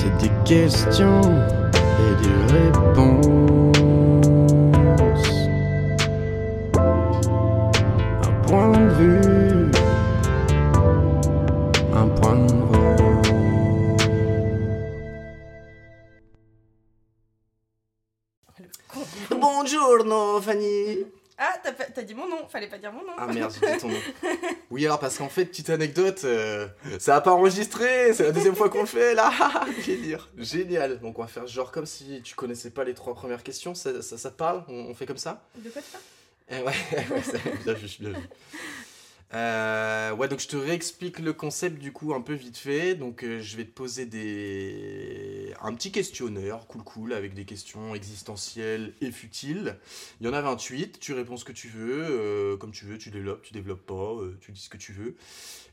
C'est des questions et des réponses. Un point de vue, un point de vue. Buongiorno, Fanny. Ah, t'as, pas- t'as dit mon nom, fallait pas dire mon nom. Ah merde, j'ai dit ton nom. Oui, alors parce qu'en fait, petite anecdote, euh, ça a pas enregistré, c'est la deuxième fois qu'on le fait là. Délire. Génial. Donc on va faire genre comme si tu connaissais pas les trois premières questions, ça, ça, parle? On, on fait comme ça? De quoi tu parles? Eh ouais, bien vu, bien vu. Euh, ouais, donc je te réexplique le concept du coup un peu vite fait. Donc euh, je vais te poser des un petit questionnaire cool cool avec des questions existentielles et futiles. Il y en a 28, tu réponds ce que tu veux, euh, comme tu veux, tu développes, tu développes pas, euh, tu dis ce que tu veux.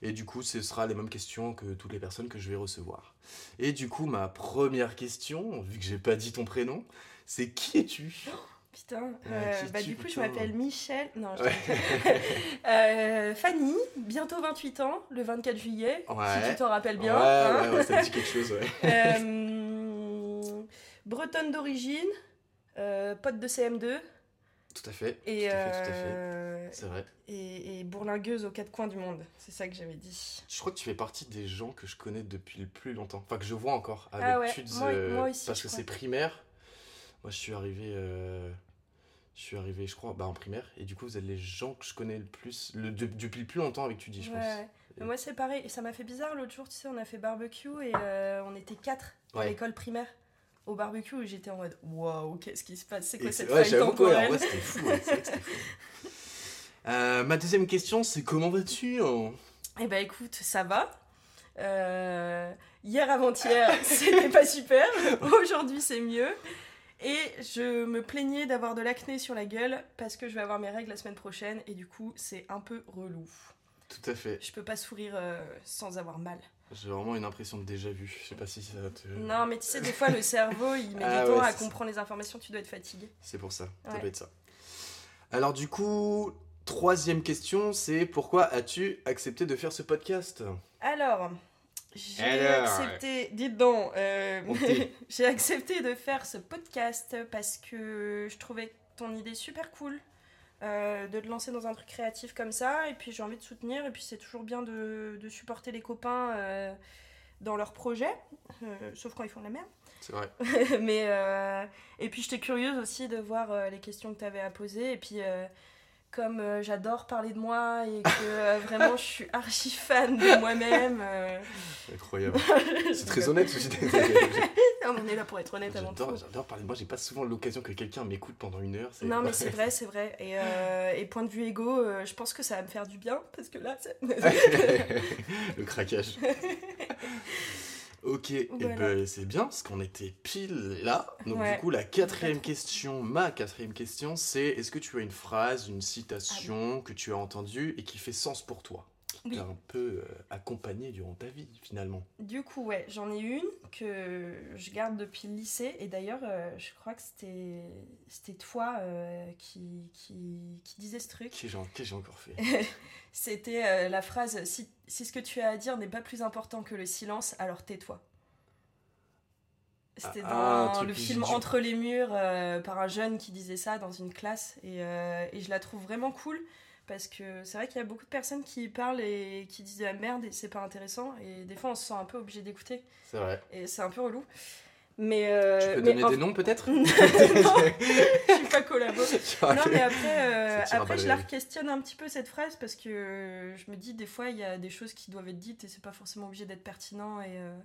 Et du coup, ce sera les mêmes questions que toutes les personnes que je vais recevoir. Et du coup, ma première question, vu que j'ai pas dit ton prénom, c'est qui es-tu? Putain, euh, bah du coup je m'appelle Michel, non je Ouais. Euh, Fanny, bientôt 28 ans, le 24 juillet, si Ouais. tu t'en rappelles bien. Ouais, hein. ouais, ouais, ça dit quelque chose, ouais. Euh, bretonne d'origine, pote de CM2 Tout à fait. et, tout à fait, tout à fait. C'est vrai. et, et bourlingueuse aux quatre coins du monde, c'est ça que j'avais dit. Je crois que tu fais partie des gens que je connais depuis le plus longtemps. Enfin, que je vois encore avec Ah ouais, Tudes, moi- moi aussi, parce que c'est primaire. Moi, je suis arrivé. euh, Je suis arrivé, je crois, bah, en primaire. Et du coup, vous êtes les gens que je connais le plus. Le, de- depuis le plus longtemps avec Tudy, je Ouais, pense. Mais moi c'est pareil, et ça m'a fait bizarre l'autre jour, tu sais, on a fait barbecue et euh, on était quatre à Ouais. l'école primaire. Au barbecue, et j'étais en mode waouh, qu'est-ce qui se passe? C'est Et quoi c'est- cette ouais, faille ouais, temporelle? vrai, c'était fou. ouais, c'était fou. Euh, ma deuxième question, c'est comment vas-tu hein Eh ben écoute, ça va. Euh, hier avant-hier, c'était pas super. Aujourd'hui, c'est mieux. Et je me plaignais d'avoir de l'acné sur la gueule parce que je vais avoir mes règles la semaine prochaine et du coup, c'est un peu relou. Tout à fait. Je peux pas sourire euh, sans avoir mal. J'ai vraiment une impression de déjà vu. Je sais pas si ça te. Non, mais tu sais, des fois, le cerveau, il met Ah du temps ouais, à ça. comprendre les informations, tu dois être fatigué. C'est pour ça. Ça Ouais. doit être ça. Alors, du coup, troisième question, c'est pourquoi as-tu accepté de faire ce podcast? Alors, j'ai Alors. accepté, dites donc, euh, j'ai accepté de faire ce podcast parce que je trouvais ton idée super cool euh, de te lancer dans un truc créatif comme ça, et puis j'ai envie de soutenir, et puis c'est toujours bien de, de supporter les copains euh, dans leurs projets, sauf quand ils font de la merde. C'est vrai. Mais et puis j'étais curieuse aussi de voir les questions que tu avais à poser, et puis comme euh, j'adore parler de moi et que euh, vraiment je suis archi fan de moi-même. euh, Incroyable. C'est très honnête aussi. on est là pour être honnête avant tout. j'adore parler de moi. J'ai pas souvent l'occasion que quelqu'un m'écoute pendant une heure. Non mais c'est vrai, c'est vrai. Et, et point de vue égo, je pense que ça va me faire du bien parce que là, c'est- Le craquage. Ok, et ben, c'est bien parce qu'on était pile là. Donc Ouais. du coup la quatrième question, ma quatrième question, c'est est-ce que tu as une phrase, une Ah citation que tu as entendue et qui fait sens pour toi, qui Oui. t'a un peu euh, accompagné durant ta vie finalement. Du coup, ouais, j'en ai une que je garde depuis le lycée. Et d'ailleurs, euh, je crois que c'était c'était toi euh, qui, qui, qui disais ce truc. Qu'est-ce que j'ai- encore fait C'était euh, la phrase si, si ce que tu as à dire n'est pas plus important que le silence, alors tais-toi. C'était Ah, dans ah, truc le film du- Entre les murs euh, par un jeune qui disait ça dans une classe. Et, euh, et je la trouve vraiment cool parce que c'est vrai qu'il y a beaucoup de personnes qui parlent et qui disent de la merde et c'est pas intéressant. Et des fois, on se sent un peu obligé d'écouter C'est vrai. et c'est un peu relou. Mais. euh, Tu peux mais donner en- des noms peut-être non, je suis pas collabo. Non, mais après, euh, après je la questionne un petit peu cette phrase parce que je me dis des fois il y a des choses qui doivent être dites et c'est pas forcément obligé d'être pertinent et euh,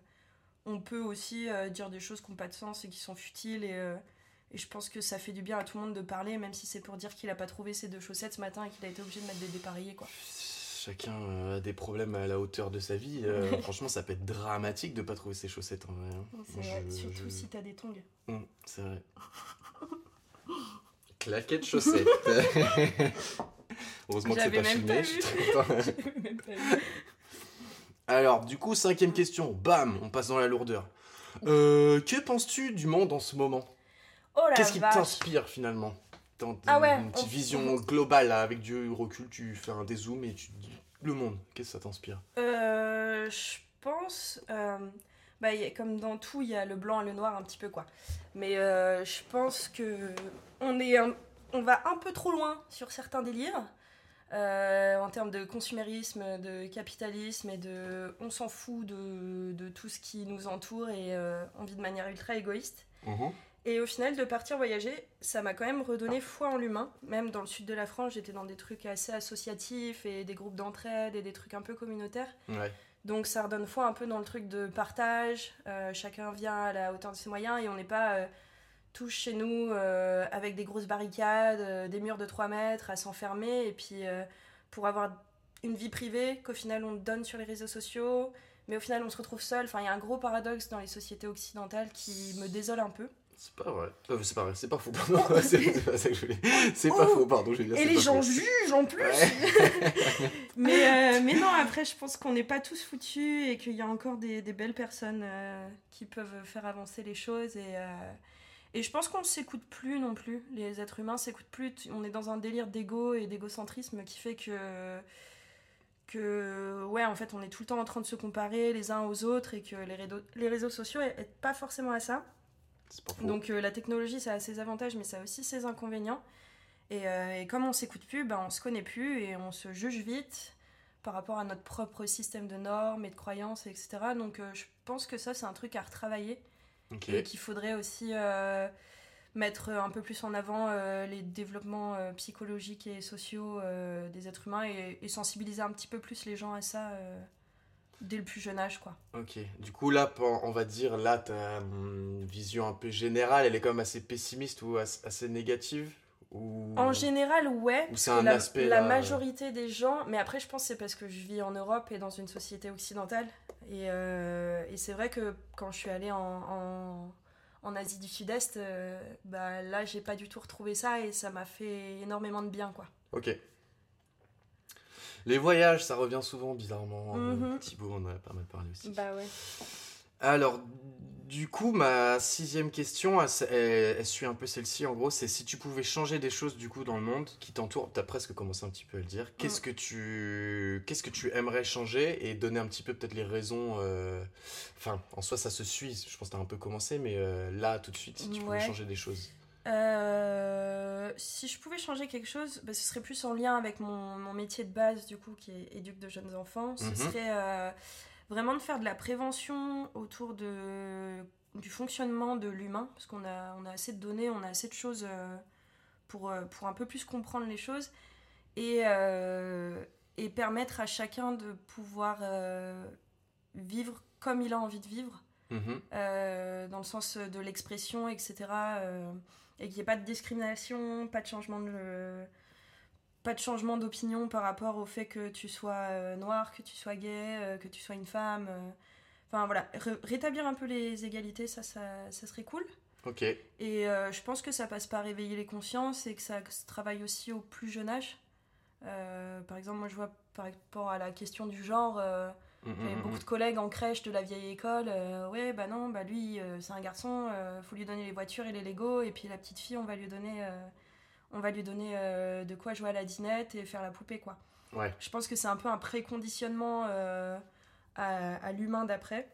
on peut aussi euh, dire des choses qui n'ont pas de sens et qui sont futiles et, et je pense que ça fait du bien à tout le monde de parler même si c'est pour dire qu'il a pas trouvé ses deux chaussettes ce matin et qu'il a été obligé de mettre des dépareillés quoi. Chacun euh, a des problèmes à la hauteur de sa vie. euh, franchement, ça peut être dramatique de pas trouver ses chaussettes en vrai. hein. C'est vrai, je- surtout je- si t'as des tongs. Hum, c'est vrai. Claquette chaussettes. Heureusement que c'est pas filmé, pas je suis très content. Même pas vu. Alors, du coup, cinquième question. Bam, on passe dans la lourdeur. Euh, que penses-tu du monde en ce moment? Oh Qu'est-ce qui t'inspire finalement? Dans Ah ouais, une petite on- vision globale, là, avec du recul, tu fais un dézoom et tu te dis le monde, qu'est-ce que ça t'inspire? Euh, je pense. euh, Bah, a- comme dans tout, il y a le blanc et le noir un petit peu quoi. Mais euh, je pense que on est, un- on va un peu trop loin sur certains délires en termes de consumérisme, de capitalisme et de, on s'en fout de, de tout ce qui nous entoure et on vit de manière ultra égoïste. Mhm. Et au final, de partir voyager, ça m'a quand même redonné foi en l'humain. Même dans le sud de la France, j'étais dans des trucs assez associatifs et des groupes d'entraide et des trucs un peu communautaires. Ouais. Donc ça redonne foi un peu dans le truc de partage. Euh, chacun vient à la hauteur de ses moyens et on n'est pas euh, tous chez nous euh, avec des grosses barricades, euh, des murs de 3 mètres à s'enfermer. Et puis pour avoir une vie privée qu'au final on donne sur les réseaux sociaux. Mais au final on se retrouve seul. Enfin il y a un gros paradoxe dans les sociétés occidentales qui me désole un peu. C'est pas vrai. Euh, c'est pas vrai, c'est pas faux, pardon. c'est c'est pas ça que je voulais. C'est pas Oh faux, pardon, je vais dire. Et les pas gens faux. jugent en plus Ouais. mais, euh, mais non, après, je pense qu'on n'est pas tous foutus et qu'il y a encore des, des belles personnes euh, qui peuvent faire avancer les choses. Et, euh, et je pense qu'on ne s'écoute plus non plus. Les êtres humains s'écoutent plus. On est dans un délire d'ego et d'égocentrisme qui fait que. Que, ouais, en fait, on est tout le temps en train de se comparer les uns aux autres et que les réseaux, les réseaux sociaux aident pas forcément à ça. C'est pas faux. Donc euh, la technologie, ça a ses avantages, mais ça a aussi ses inconvénients. Et, euh, et comme on s'écoute plus, ben, on se connaît plus et on se juge vite par rapport à notre propre système de normes et de croyances, etc. Donc euh, je pense que ça, c'est un truc à retravailler et qu'il faudrait aussi mettre un peu plus en avant euh, les développements euh, psychologiques et sociaux euh, des êtres humains et, et sensibiliser un petit peu plus les gens à ça dès le plus jeune âge, quoi. Ok. Du coup, là, on va dire, là, ta hum, vision un peu générale, elle est quand même assez pessimiste ou as- assez négative ou... En général, ouais. Ou c'est un la, aspect, la là, majorité des gens, mais après, je pense que c'est parce que je vis en Europe et dans une société occidentale. Et, euh, et c'est vrai que quand je suis allée en, en, en Asie du Sud-Est, euh, bah, là, j'ai pas du tout retrouvé ça et ça m'a fait énormément de bien, quoi. Ok. Les voyages, ça revient souvent, bizarrement. Mhm. Thibaut en a pas mal parlé aussi. Bah ouais. Alors, du coup, ma sixième question, elle, elle- elle suit un peu celle-ci. En gros, c'est si tu pouvais changer des choses du coup dans le monde qui t'entoure. T'as presque commencé un petit peu à le dire. Qu'est-ce que tu, qu'est-ce que tu aimerais changer et donner un petit peu peut-être les raisons. euh, Enfin, en soi, ça se suit. Je pense que t'as un peu commencé, mais euh, là, tout de suite, si tu pouvais Ouais. changer des choses. Euh, si je pouvais changer quelque chose, bah, ce serait plus en lien avec mon, mon métier de base, du coup, qui est éduque de jeunes enfants. Ce Mhm. serait euh, vraiment de faire de la prévention autour de, du fonctionnement de l'humain, parce qu'on a, on a assez de données, on a assez de choses euh, pour, pour un peu plus comprendre les choses, et, et permettre à chacun de pouvoir vivre comme il a envie de vivre Mhm. euh, dans le sens de l'expression, etc. euh, et qu'il n'y ait pas de discrimination, pas de changement de pas de changement d'opinion par rapport au fait que tu sois euh, noir, que tu sois gay, euh, que tu sois une femme. euh. Enfin voilà, Ré- rétablir un peu les égalités, ça, ça, ça serait cool. Ok. Et euh, je pense que ça passe par réveiller les consciences et que ça se travaille aussi au plus jeune âge. Euh, par exemple, moi je vois par rapport à la question du genre, euh, j'avais mhm. beaucoup de collègues en crèche de la vieille école. euh, ouais, bah non, bah lui, euh, c'est un garçon, euh, faut lui donner les voitures et les Lego. Et puis la petite fille, on va lui donner, euh, on va lui donner euh, de quoi jouer à la dinette et faire la poupée, quoi. Ouais. Je pense que c'est un peu un préconditionnement à, à l'humain d'après.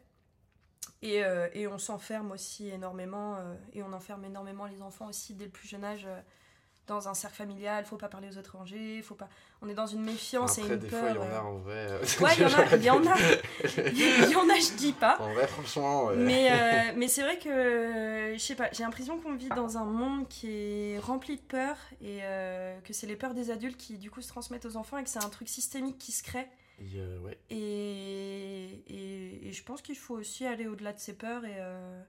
Et, et on s'enferme aussi énormément, et on enferme énormément les enfants aussi dès le plus jeune âge dans un cercle familial. Faut pas parler aux étrangers, faut pas. On est dans une méfiance Après, et une des peur. fois, il y en euh, a en vrai. euh, Ouais, il y en a, il y en a, il y en a, je dis pas. En vrai, franchement. ouais. Mais, euh, mais c'est vrai que, euh, je sais pas, j'ai l'impression qu'on vit dans un monde qui est rempli de peurs et euh, que c'est les peurs des adultes qui du coup se transmettent aux enfants et que c'est un truc systémique qui se crée. A- ouais. Et, et, et je pense qu'il faut aussi aller au-delà de ces peurs et, euh,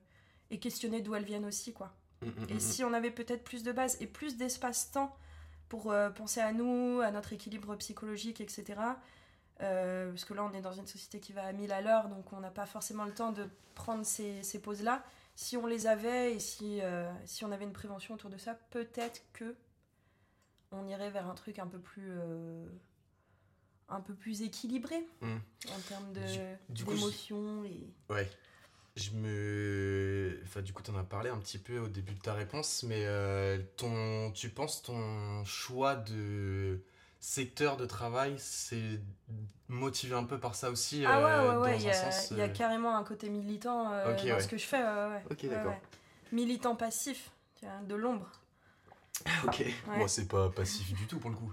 et questionner d'où elles viennent aussi, quoi. Mm, mm, Et mm. si on avait peut-être plus de bases et plus d'espace-temps pour euh, penser à nous, à notre équilibre psychologique, etc. euh, parce que là, on est dans une société qui va à 1000 à l'heure, donc on n'a pas forcément le temps de prendre ces, ces pauses-là. Si on les avait et si, euh, si on avait une prévention autour de ça, peut-être que on irait vers un truc un peu plus, un peu plus équilibré en termes de d'émotions et Ouais. Je me. Enfin, du coup, tu en as parlé un petit peu au début de ta réponse, mais euh, ton... tu penses ton choix de secteur de travail, c'est motivé un peu par ça aussi. Ah ouais, euh, ouais, ouais, il y, a- y euh, carrément un côté militant euh, dans ouais. ce que je fais. ouais. Ok, d'accord. ouais. Militant passif, tu vois, de l'ombre. Ok, moi c'est pas passif du tout pour le coup.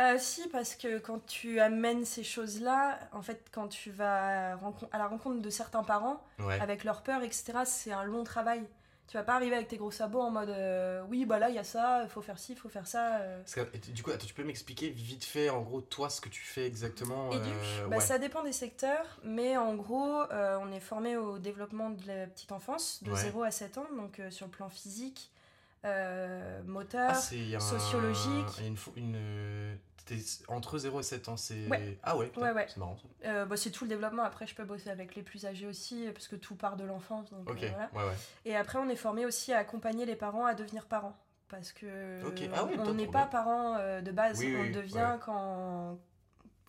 Euh, si, parce que quand tu amènes ces choses-là, en fait, quand tu vas à la rencontre de certains parents, Ouais. avec leurs peurs, etc., c'est un long travail. Tu vas pas arriver avec tes gros sabots en mode euh, oui, bah là, il y a ça, il faut faire ci, il faut faire ça. euh. Que, du coup, attends, tu peux m'expliquer vite fait, en gros, toi, ce que tu fais exactement Éduque, bah, ouais. ça dépend des secteurs, mais en gros, on est formé au développement de la petite enfance, de Ouais. 0 à 7 ans, donc sur le plan physique, euh, moteur. Ah, un- sociologique. une, une, entre 0 et 7 ans, c'est. Ouais. Ah ouais, Ouais, ouais. c'est marrant. Euh, bah, c'est tout le développement. Après, je peux bosser avec les plus âgés aussi, parce que tout part de l'enfance. euh, voilà. Et après, on est formé aussi à accompagner les parents à devenir parents. Parce que. Ah on n'est pas parents euh, de base, Oui, on oui, devient quand.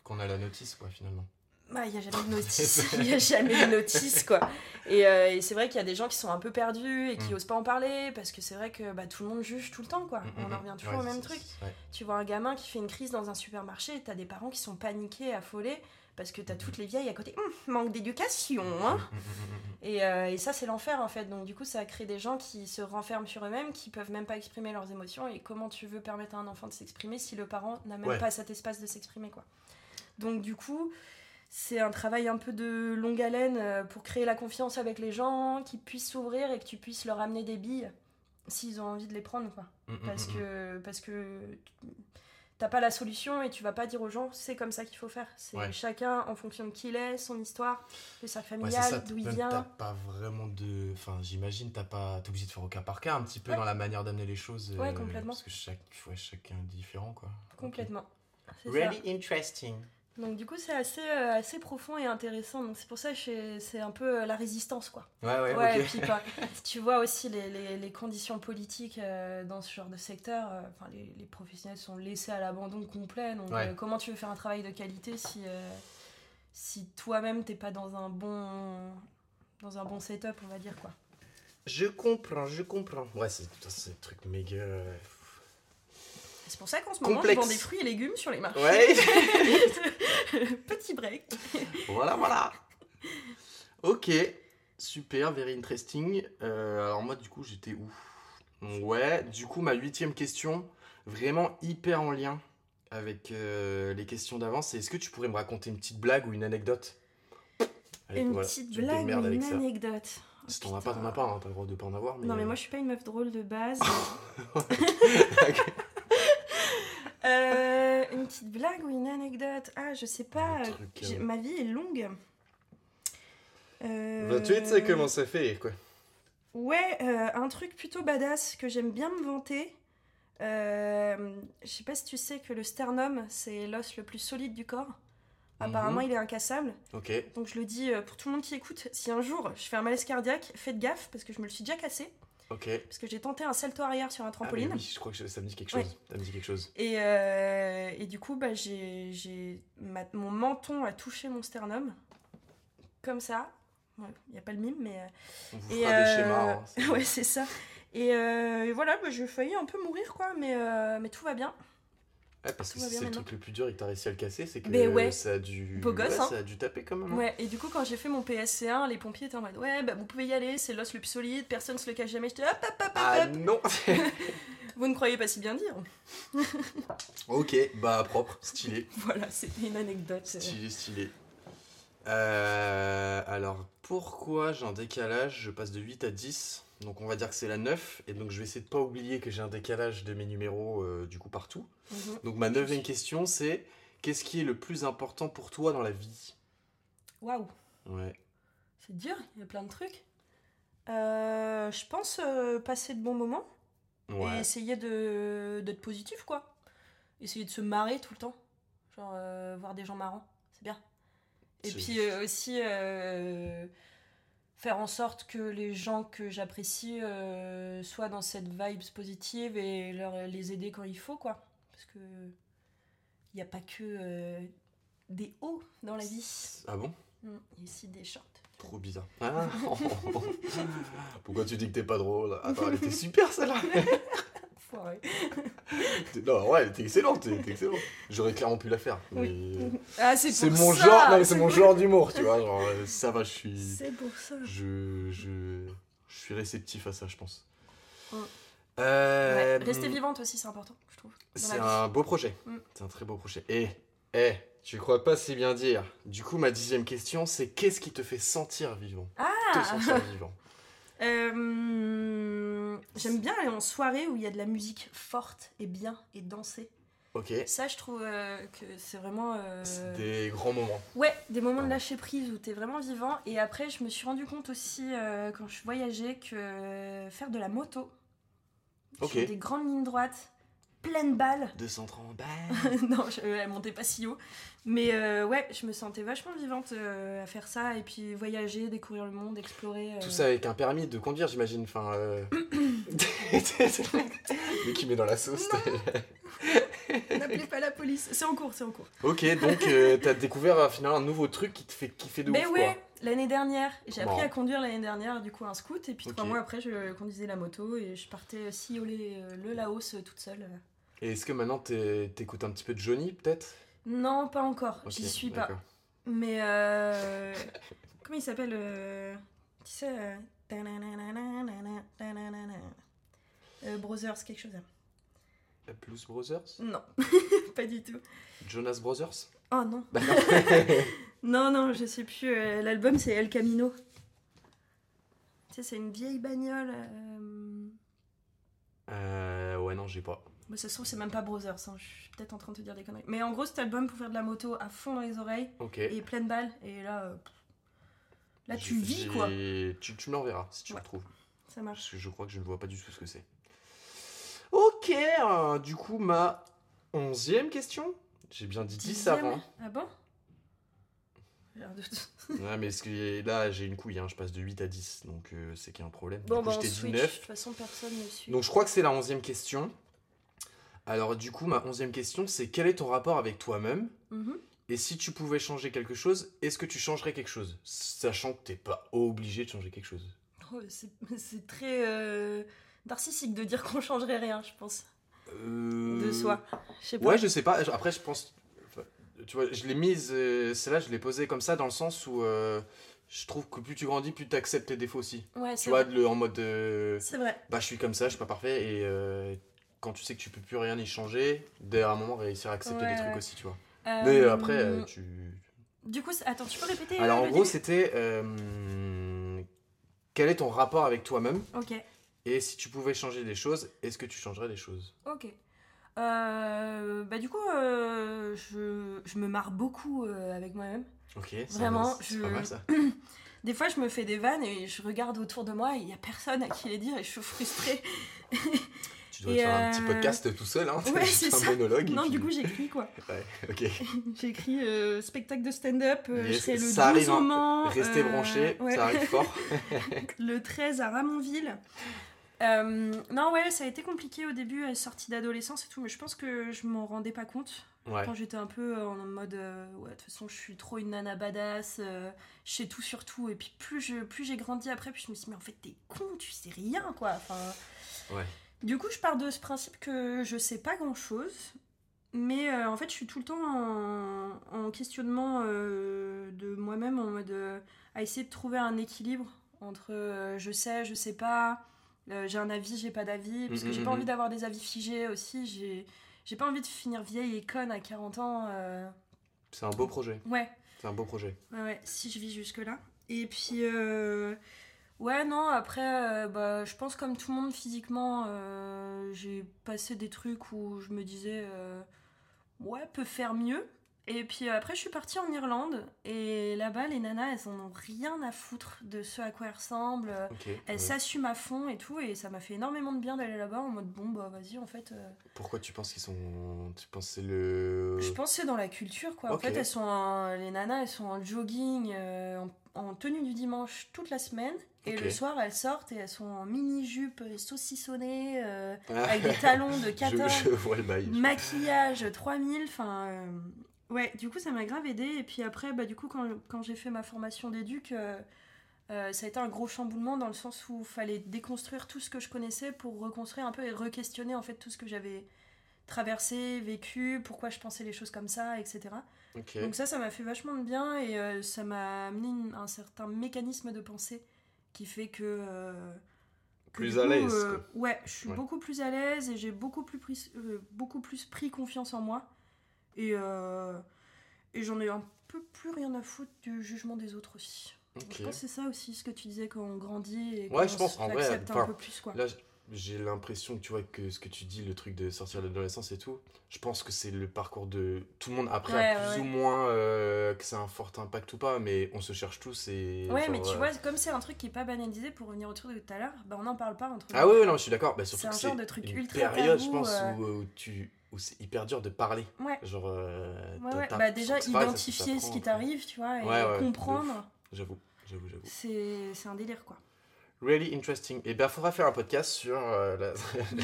Qu'on a la notice, quoi, finalement. Bah, il n'y a jamais de notice. Il n'y a jamais de notice, quoi. Et, euh, et c'est vrai qu'il y a des gens qui sont un peu perdus et qui Mm. osent pas en parler parce que c'est vrai que bah, tout le monde juge tout le temps, quoi. Mm, on mm, en revient mm. toujours Ouais, au même truc. ouais. Tu vois un gamin qui fait une crise dans un supermarché et t'as des parents qui sont paniqués, affolés parce que t'as toutes les vieilles à côté. Hum, manque d'éducation, hein. Mm, mm, mm, mm. Et, euh, et ça, c'est l'enfer en fait. Donc, du coup, ça crée des gens qui se renferment sur eux-mêmes, qui peuvent même pas exprimer leurs émotions. Et comment tu veux permettre à un enfant de s'exprimer si le parent n'a même Ouais. pas cet espace de s'exprimer, quoi? Donc, du coup, c'est un travail un peu de longue haleine euh, pour créer la confiance avec les gens, qu'ils puissent s'ouvrir et que tu puisses leur amener des billes s'ils ont envie de les prendre, quoi. Mm, mm, Parce mm, que, parce que t'as pas la solution et tu vas pas dire aux gens c'est comme ça qu'il faut faire. C'est Ouais. chacun en fonction de qui il est, son histoire, de sa Ouais, familiale, d'où il vient. T'as pas vraiment de. Enfin, j'imagine, t'as pas. T'es obligé de faire au cas par cas un petit peu Ouais. dans la manière d'amener les choses. Ouais, euh, complètement. Parce que chaque, ouais, chacun est différent, quoi. Complètement. C'est Ok. Really interesting. Donc du coup c'est assez, euh, assez profond et intéressant. Donc c'est pour ça que c'est un peu euh, la résistance quoi. Ouais, ouais, Ouais, et puis bah, tu vois aussi les, les- les conditions politiques euh, dans ce genre de secteur. Enfin les, les professionnels sont laissés à l'abandon complet. Donc Ouais. comment tu veux faire un travail de qualité si, si toi-même t'es pas dans un bon dans un bon setup on va dire quoi. Je comprends, je comprends. Ouais, c'est un truc méga. Euh, C'est pour ça qu'en ce moment Complexe. je vends des fruits et légumes sur les marchés. Ouais. Petit break. voilà, voilà. Ok, super, very interesting. Euh, alors moi, du coup, j'étais où? Ouais, du coup, ma huitième question, vraiment hyper en lien avec euh, les questions d'avant, c'est est-ce que tu pourrais me raconter une petite blague ou une anecdote? Allez, Une voilà, petite tu te blague, démerdes ou avec une ça. anecdote. Si t'en as pas, t'en as pas, hein, t'as le droit de pas en avoir. Mais... Non mais moi je suis pas une meuf drôle de base. Ok. Euh, une petite blague ou une anecdote? Ah je sais pas. Truc, euh, Ma vie est longue. Euh, 28, ça commence à faire, quoi. Ouais, euh, un truc plutôt badass que j'aime bien me vanter. Je sais pas si tu sais que le sternum c'est l'os le plus solide du corps. Apparemment Mhm. il est incassable. Ok, Donc je le dis pour tout le monde qui écoute, si un jour je fais un malaise cardiaque, faites gaffe parce que je me le suis déjà cassé. Ok. Parce que j'ai tenté un salto arrière sur un Ah, mais trampoline. oui, je crois que ça me dit quelque Ouais. chose. Ça me dit quelque chose. Et, euh, et du coup, bah, j'ai, mon menton a touché mon sternum. Comme ça. Il n'y a pas le mime, mais. euh, On vous et fera des euh, schémas. hein, c'est- ouais, c'est ça. Et, euh, et voilà, bah, j'ai failli un peu mourir, quoi, mais, mais tout va bien. Ouais, parce que c'est le truc le plus dur et que t'as réussi à le casser, c'est que Ben ouais. ça a dû. Beau gosse, ouais, hein. ça a dû taper quand même. hein. Ouais, et du coup, quand j'ai fait mon PSC1, les pompiers étaient en mode Ouais, bah, vous pouvez y aller, c'est l'os le plus solide, personne se le cache jamais. J'étais hop, hop, hop, hop, Ah hop. non Vous ne croyez pas si bien dire. Ok, bah propre, stylé. Voilà, c'était une anecdote. Stylé, stylé. Euh, alors, pourquoi j'ai un décalage Je passe de 8 à 10. Donc, on va dire que c'est la 9. Et donc, je vais essayer de pas oublier que j'ai un décalage de mes numéros euh, du coup partout. Mhm. Donc, ma neuvième question, c'est qu'est-ce qui est le plus important pour toi dans la vie? Waouh. Ouais. C'est dur, il y a plein de trucs. Euh, je pense euh, passer de bons moments et Ouais. essayer de d'être positif, quoi. Essayer de se marrer tout le temps. Genre, voir des gens marrants, c'est bien. Et puis aussi faire en sorte que les gens que j'apprécie euh, soient dans cette vibes positive et leur, les aider quand il faut, quoi. Parce que il n'y a pas que euh, des hauts dans la vie. Ah bon? Mm, Il y a aussi des shorts. Trop bizarre. Ah. Pourquoi tu dis que t'es pas drôle? Attends, elle était super celle-là. Non, ouais, t'es excellente, t'es excellente. J'aurais clairement pu la faire. Mais... Ah, c'est pour mon ça, genre, non, mais c'est mon pour- genre d'humour, tu vois. Genre, euh, ça va, je suis. C'est pour ça. Je, je, je suis réceptif à ça, je pense. Ouais. Euh, Ouais, Rester vivante aussi, c'est important, je trouve. C'est un beau projet. Mm. C'est un très beau projet. Et, eh, tu crois pas si bien dire. Du coup, ma dixième question, c'est qu'est-ce qui te fait sentir vivant? Te Ah sentir vivant. Euh, J'aime bien aller en soirée où il y a de la musique forte et bien et danser. Ok. Ça, je trouve euh, que c'est vraiment. euh, C'est des grands moments. Ouais, des moments de lâcher prise où t'es vraiment vivant. Et après, je me suis rendu compte aussi euh, quand je voyageais que faire de la moto Ok. sur des grandes lignes droites, pleine balle. 230 balles. non, je, elle montait pas si haut. Mais euh, ouais, je me sentais vachement vivante euh, à faire ça. Et puis voyager, découvrir le monde, explorer. euh. Tout ça avec un permis de conduire, j'imagine. Enfin. Mais qui met dans la sauce. N'appelez pas la police. C'est en cours, c'est en cours. ok, donc t'as découvert finalement un nouveau truc qui te fait kiffer de Mais ouf, ouais, l'année dernière, j'ai appris à conduire l'année dernière, du coup, un scoot. Et puis trois mois après, je conduisais la moto et je partais sillonner le Laos toute seule. Et est-ce que maintenant t'es- t'écoutes un petit peu de Johnny, peut-être? Non, pas encore. J'y suis pas. Mais euh, comment il s'appelle euh, Tu sais euh. Euh, Brothers, quelque chose. Blues Brothers? Non, pas du tout. Jonas Brothers? Oh non. Bah Non, non, je sais plus. euh, L'album, c'est El Camino. Tu sais, c'est une vieille bagnole. Euh, ouais, non, j'ai pas. Mais ça se trouve, c'est même pas Brothers. hein, Je suis peut-être en train de te dire des conneries. Mais en gros, cet album pour faire de la moto à fond dans les oreilles Ok. et pleine balle. Et là, euh, là tu vis quoi. Tu, tu me l'enverras si tu Ouais. le trouves. Ça marche. Parce que je crois que je ne vois pas du tout ce que c'est. Ok, euh, du coup, ma onzième question. J'ai bien dit 10 Dixième. avant. Ah bon? Ouais, mais ce que- là, j'ai une couille, hein, je passe de 8 à 10, donc euh, c'est qu'il y a un problème. Bon, du coup, bah, je on t'ai dit switch. 9. De toute façon, personne ne suit. Donc je crois que c'est la onzième question. Alors du coup, ma onzième question, c'est quel est ton rapport avec toi-même? Mhm. Et si tu pouvais changer quelque chose, est-ce que tu changerais quelque chose? Sachant que t'es pas obligé de changer quelque chose. Oh, c'est très euh, narcissique de dire qu'on changerait rien, je pense. Euh, De soi. Je sais pas. Ouais, je sais pas. Après, je pense. enfin, Tu vois, je l'ai mise. euh, Celle-là, je l'ai posée comme ça dans le sens où euh, je trouve que plus tu grandis, plus tu acceptes tes défauts aussi. Ouais, Tu vois, vrai. le, en mode. euh, C'est vrai. bah, je suis comme ça, je suis pas parfait. Et euh, quand tu sais que tu peux plus rien y changer, dès un moment, réussir à accepter Ouais, des trucs aussi, tu vois. Euh, Mais euh, après, euh, tu. Du coup, attends, tu peux répéter Alors, euh, en gros, c'était. euh, quel est ton rapport avec toi-même? Ok, Et si tu pouvais changer des choses, est-ce que tu changerais des choses? Ok. Euh, bah du coup, euh, je, je me marre beaucoup avec moi-même. Ok, Vraiment, je- pas mal ça. Des fois, je me fais des vannes et je regarde autour de moi et il y a personne à qui les dire et je suis frustrée. Tu dois Et faire un petit euh, podcast tout seul, hein ouais, c'est un ça. monologue. non, puis- du coup, j'écris quoi. Ouais, ok. J'écris euh, spectacle de stand-up, euh, Yes, serai le ça 12 arrive, au. Mans, Restez euh, branchés, ouais. ça arrive fort. le 13 à Ramonville. Euh, non, ouais, ça a été compliqué au début, euh, sortie d'adolescence et tout, mais je pense que je m'en rendais pas compte. Ouais. Quand j'étais un peu en mode, euh, ouais, de toute façon, je suis trop une nana badass, euh, je sais tout sur tout. Et puis plus je plus j'ai grandi après, plus je me suis dit, mais en fait, t'es con, tu sais rien, quoi. Enfin, Ouais. Du coup, je pars de ce principe que je sais pas grand chose. Mais euh, en fait, je suis tout le temps en, en questionnement euh, de moi-même, en mode euh, à essayer de trouver un équilibre entre je sais, je sais pas, j'ai un avis, j'ai pas d'avis, parce que Mhm, j'ai pas mhm. envie d'avoir des avis figés aussi. J'ai j'ai pas envie de finir vieille et conne à 40 ans. C'est un beau projet. Ouais, C'est un beau projet. Ouais, ouais, si je vis jusque-là. Et puis, ouais, non, après, euh, bah, je pense comme tout le monde physiquement, euh, j'ai passé des trucs où je me disais, euh, ouais, peut faire mieux. Et puis après, je suis partie en Irlande, et là-bas, les nanas, elles en ont rien à foutre de ce à quoi elles ressemblent. Elles s'assument à fond et tout, et ça m'a fait énormément de bien d'aller là-bas en mode, bon, bah vas-y, en fait. Pourquoi tu penses qu'ils sont. Tu penses que c'est le. Je pense c'est dans la culture, quoi. En fait, elles sont en- les nanas, elles sont en jogging, en, en tenue du dimanche toute la semaine. Et le soir, elles sortent et elles sont en mini-jupe saucissonnée, euh, Ah, avec des talons de je, 14, je vois le bail. maquillage 3000. Enfin, euh, ouais, du coup, ça m'a grave aidé. Et puis après, bah, du coup, quand, quand j'ai fait ma formation d'éduc, euh, ça a été un gros chamboulement dans le sens où il fallait déconstruire tout ce que je connaissais pour reconstruire un peu et re-questionner en fait tout ce que j'avais traversé, vécu, pourquoi je pensais les choses comme ça, etc. Donc ça, ça m'a fait vachement de bien et ça m'a amené une- un certain mécanisme de pensée qui fait que... euh, que Plus à l'aise, euh, ouais, je suis Ouais. beaucoup plus à l'aise et j'ai beaucoup plus, pris, euh, beaucoup plus pris confiance en moi. Et, et j'en ai un peu plus rien à foutre du jugement des autres aussi. Je pense que c'est ça aussi ce que tu disais quand on grandit et Ouais, qu'on je pense, en vrai, un peu plus. Quoi. Là, j'ai l'impression que tu vois que ce que tu dis, le truc de sortir de l'adolescence et tout, je pense que c'est le parcours de tout le monde. Après, Ouais, à plus ouais, ou ouais. moins euh, que ça a un fort impact ou pas, mais on se cherche tous et. Ouais, genre, mais tu euh, vois, comme c'est un truc qui est pas banalisé, pour revenir au truc de tout à l'heure, bah on n'en parle pas entre Ah oui, non, je suis d'accord. Bah, C'est un genre de truc une ultra période, je tabou, pense, euh. où, où tu où c'est hyper dur de parler. Ouais. Genre. euh, Ouais, ouais. Bah déjà, c'est identifier ce qui t'arrive, tu vois, et Ouais, ouais, comprendre, J'avoue, j'avoue, j'avoue. c'est c'est un délire, quoi. Really interesting. Et ben, faudra faire un podcast sur euh, la,